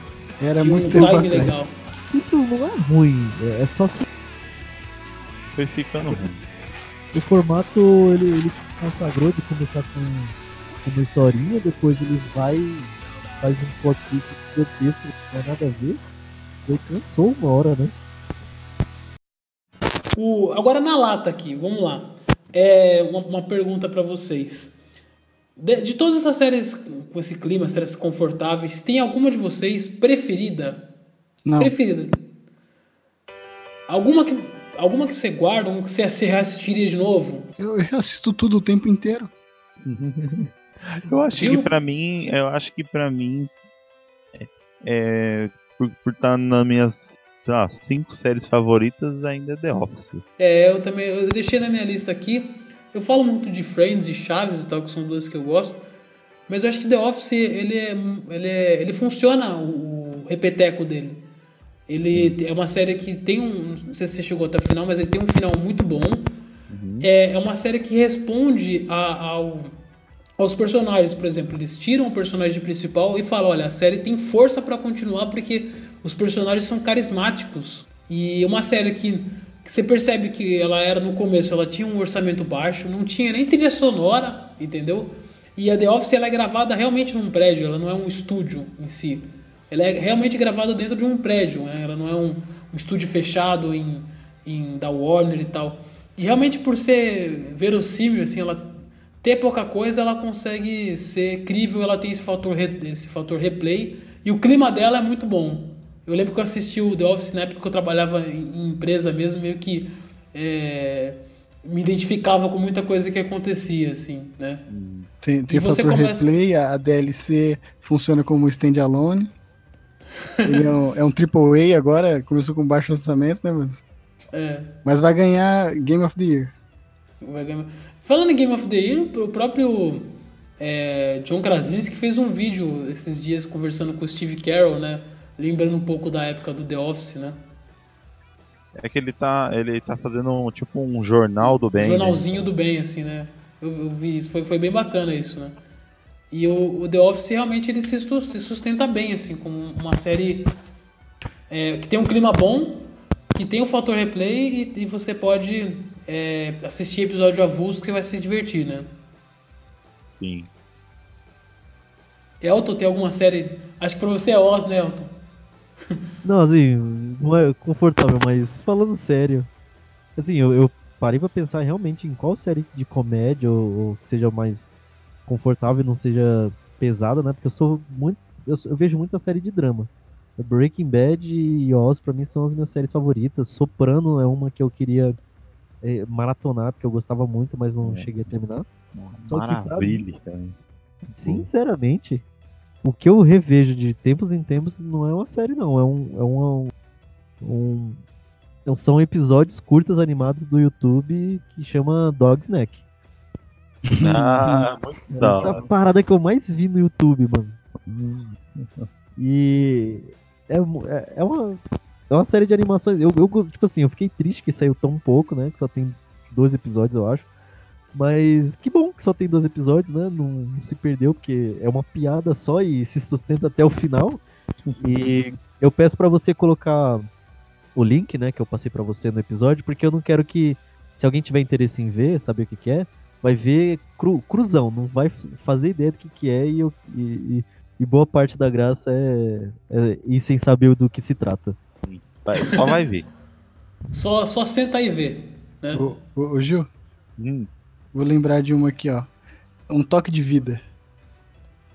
Era tinha muito um tempo atrás. legal. Simpsons não é ruim, é é só que Foi ficando ruim. o formato ele, ele se consagrou de começar com, com uma historinha, depois ele vai faz um plot twist gigantesco que não tem nada a ver. Você cansou uma hora, né? O, agora na lata aqui, vamos lá. É uma, uma pergunta pra vocês. De, de todas essas séries com esse clima, séries confortáveis, tem alguma de vocês preferida? Não, Preferida? Alguma que, alguma que você guarda, um que você você reassistiria de novo? eu assisto tudo o tempo inteiro. Eu acho Gil? que pra mim, eu acho que pra mim, é, é, por estar nas minhas, sei lá, cinco séries favoritas, ainda é The Office. É, eu também. Eu deixei na minha lista aqui. Eu falo muito de Friends e Chaves e tal, que são duas que eu gosto. Mas eu acho que The Office, ele é, ele é, ele funciona o, o repeteco dele. Ele é uma série que tem um, não sei se você chegou até o final, mas ele tem um final muito bom. É, é uma série que responde a- ao, aos personagens, por exemplo, eles tiram o personagem principal e falam, olha, a série tem força pra continuar porque os personagens são carismáticos. E é uma série que, que você percebe que ela era no começo, ela tinha um orçamento baixo, não tinha nem trilha sonora, entendeu? E a The Office ela é gravada realmente num prédio, ela não é um estúdio em si. Ela é realmente gravada dentro de um prédio, né? ela não é um, um estúdio fechado em, em da Warner e tal. E realmente por ser verossímil, assim, ela ter pouca coisa, ela consegue ser crível, ela tem esse fator, esse fator replay. E o clima dela é muito bom. Eu lembro que eu assisti o The Office na época que eu trabalhava em, em empresa mesmo, meio que é, me identificava com muita coisa que acontecia, assim, né? Tem, tem fator começa- replay, a DLC funciona como standalone. Ele é um, é um AAA agora, começou com baixo orçamento, né, mas, É. mas vai ganhar Game of the Year. Vai ganhar- Falando em Game of the Year, o próprio é, John Krasinski fez um vídeo esses dias conversando com o Steve Carroll, né? Lembrando um pouco da época do The Office, né? É que ele tá, ele tá fazendo um, tipo um jornal do bem. Um né? jornalzinho do bem, assim, né? Eu, eu vi isso, foi, foi bem bacana isso, né? E o, o The Office realmente ele se, se sustenta bem, assim, como uma série é, que tem um clima bom, que tem o fator replay e, e você pode é, assistir episódio avulso que você vai se divertir, né? Sim. Elton, tem alguma série. Acho que pra você é Oz, né, Elton? Não, assim, não é confortável, mas falando sério, assim, eu, eu parei pra pensar realmente em qual série de comédia ou, ou que seja mais confortável e não seja pesada, né? Porque eu sou muito. Eu, eu vejo muita série de drama. Breaking Bad e Oz, pra mim, são as minhas séries favoritas. Soprano é uma que eu queria eh, maratonar, porque eu gostava muito, mas não É. cheguei a terminar. Só que pra Maravilha também. Sinceramente, o que eu revejo de tempos em tempos não é uma série, não. É um. É um, um- um- são episódios curtos animados do YouTube que chama Dog Snack. Ah, muito da Essa hora. parada que eu mais vi no YouTube, mano. E é, é, é uma, é uma série de animações. Eu, eu, tipo assim, eu fiquei triste que saiu tão pouco, né? Que só tem dois episódios, eu acho. Mas que bom que só tem dois episódios, né? Não, não se perdeu, porque é uma piada só e se sustenta até o final. E eu peço pra você colocar o link, né, que eu passei pra você no episódio, porque eu não quero que, se alguém tiver interesse em ver, saber o que, que é, vai ver cru, cruzão, não vai fazer ideia do que, que é e, eu- e- e- e boa parte da graça é, é ir sem saber do que se trata. Vai, só vai ver. Só, só senta aí e vê. Né? Ô, ô, ô, Gil, Hum, vou lembrar de uma aqui, ó. Um toque de vida.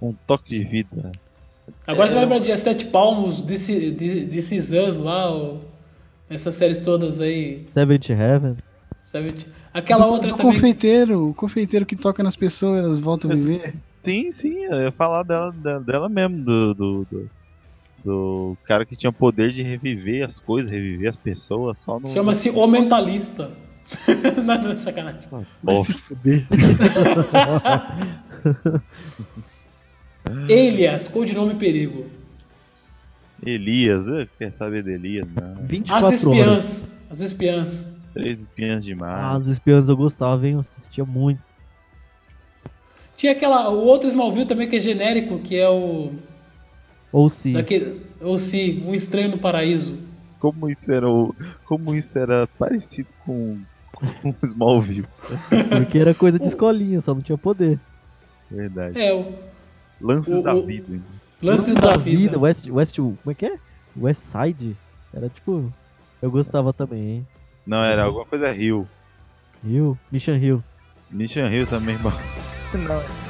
um toque de vida. Agora você vai lembrar de Sete Palmos, Is Us lá, o- essas séries todas aí. Seventh Heaven. Sabe? Aquela do, outra do também. confeiteiro, o confeiteiro que toca nas pessoas, elas voltam a viver. Sim, sim, eu ia falar dela, dela, mesmo, do, do, do, do cara que tinha poder de reviver as coisas, reviver as pessoas só no. Chama-se O Mentalista. não, não, sacanagem. Vai se fuder. Elias, codinome Perigo. Elias, eh, quer saber de Elias? Não. 24 As horas. espiãs. As espiãs. Três espiãs Ah, demais. as espiãs eu gostava, hein? Eu assistia muito. Tinha aquela. O outro Smallville também que é genérico, que é o. Ou se. Daquele, ou se, Um Estranho no Paraíso. Como isso era o, como isso era parecido com, com o Smallville. Porque era coisa de escolinha, só não tinha poder. Verdade. É, o Lances o- da o- vida. hein? Lances da, Vida. West, West. Como é que é? West Side. Era tipo. Eu gostava também, hein? Não, era alguma coisa Rio. Hill. Mission Hill. Mission Rio também, bom. Não.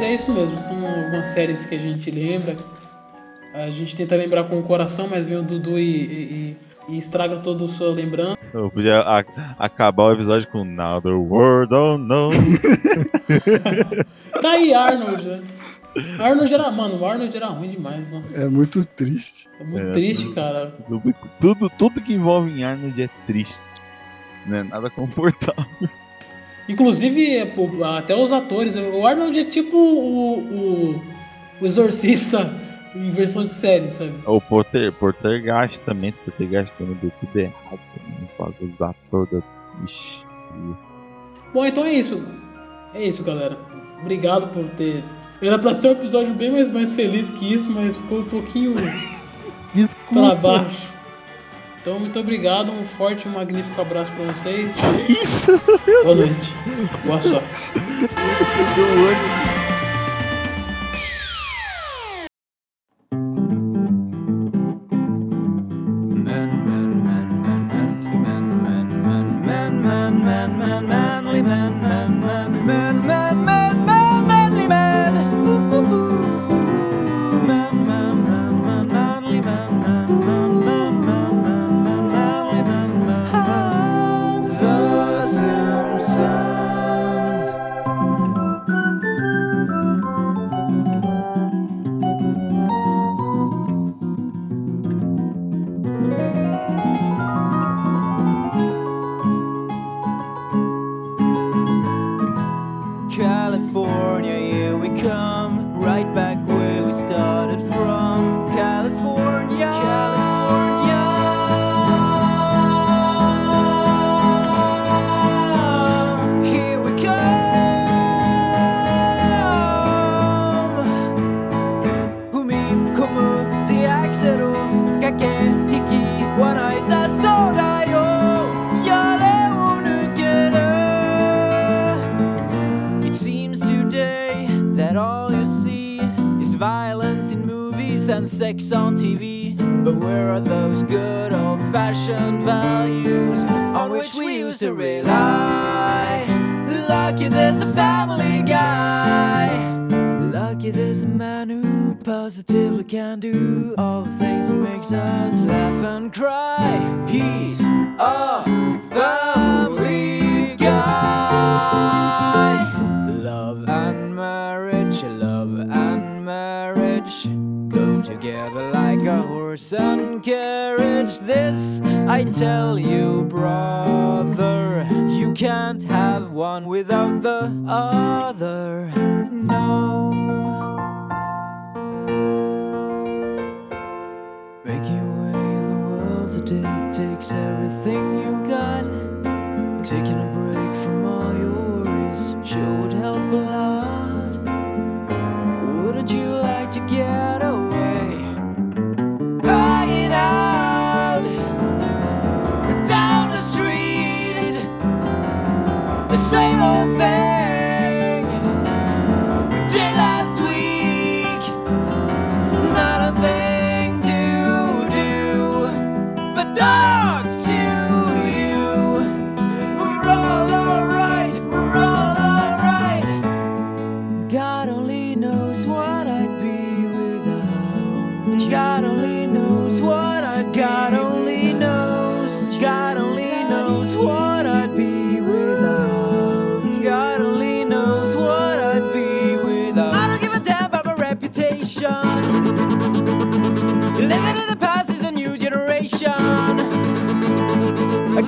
Mas é isso mesmo, são algumas séries que a gente lembra. A gente tenta lembrar com o coração, mas vem o Dudu e, e- e estraga toda a sua lembrança. Eu podia a- acabar o episódio com Now the world don't know. Tá aí, Arnold. né? Arnold era. Mano, o Arnold era ruim demais, nossa. É muito triste. É muito É, triste, cara. tudo, tudo que envolve em Arnold é triste. Não é nada confortável. Inclusive, até os atores. O Arnold é tipo o, o, o exorcista em versão de série, sabe? O Porter, Portergast também. Portergast também deu tudo errado. Também, fala os atores. Ixi. Bom, então é isso. É isso, galera. Obrigado por ter. Era pra ser um episódio bem mais, mais feliz que isso, mas ficou um pouquinho Desculpa. pra baixo. Então, muito obrigado. Um forte e um magnífico abraço pra vocês. Boa noite. Boa sorte. There's a man who positively can do all the things that makes us laugh and cry. He's a family guy. Love and marriage, love and marriage go together like a horse and carriage. This I tell you, brother. You can't have one without the other. No. Today takes everything you got. Taking a break from all your worries sure would help a lot.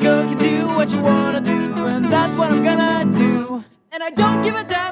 A girl can do what you wanna do, and that's what I'm gonna do. And I don't give a damn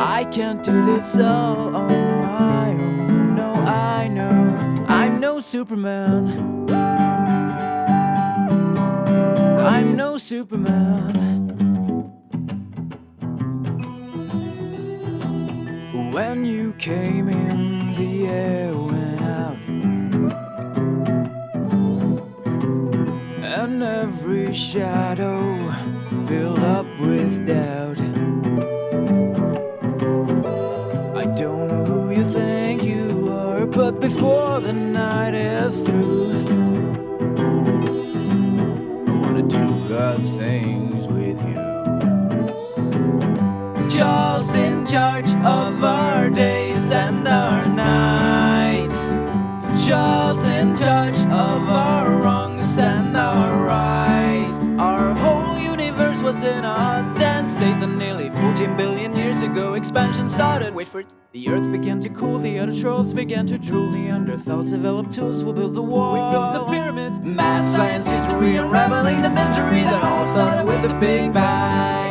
I can't do this all on my own. No, I know I'm no Superman. I'm no Superman. When you came in, the air went out. And every shadow built up with doubt. But before the night is through, I wanna do bad things with you. Charles in charge of our days and our nights. Charles ago expansion started. Wait for it. The earth began to cool, the autotrophs began to drool, Neanderthals developed tools, we built the wall. We built the pyramids. Math, science, history, unraveling the mystery that all started with the Big Bang.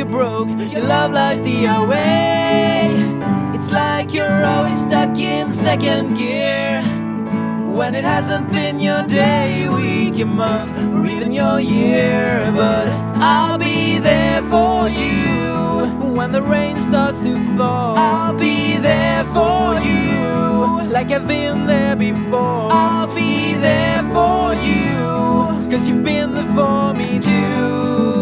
you're broke. Your love life's the away. It's like you're always stuck in second gear. When it hasn't been your day, week, your month, or even your year. But I'll be there for you. When the rain starts to fall, I'll be there for you. Like I've been there before, I'll be there for you. Cause you've been there for me too.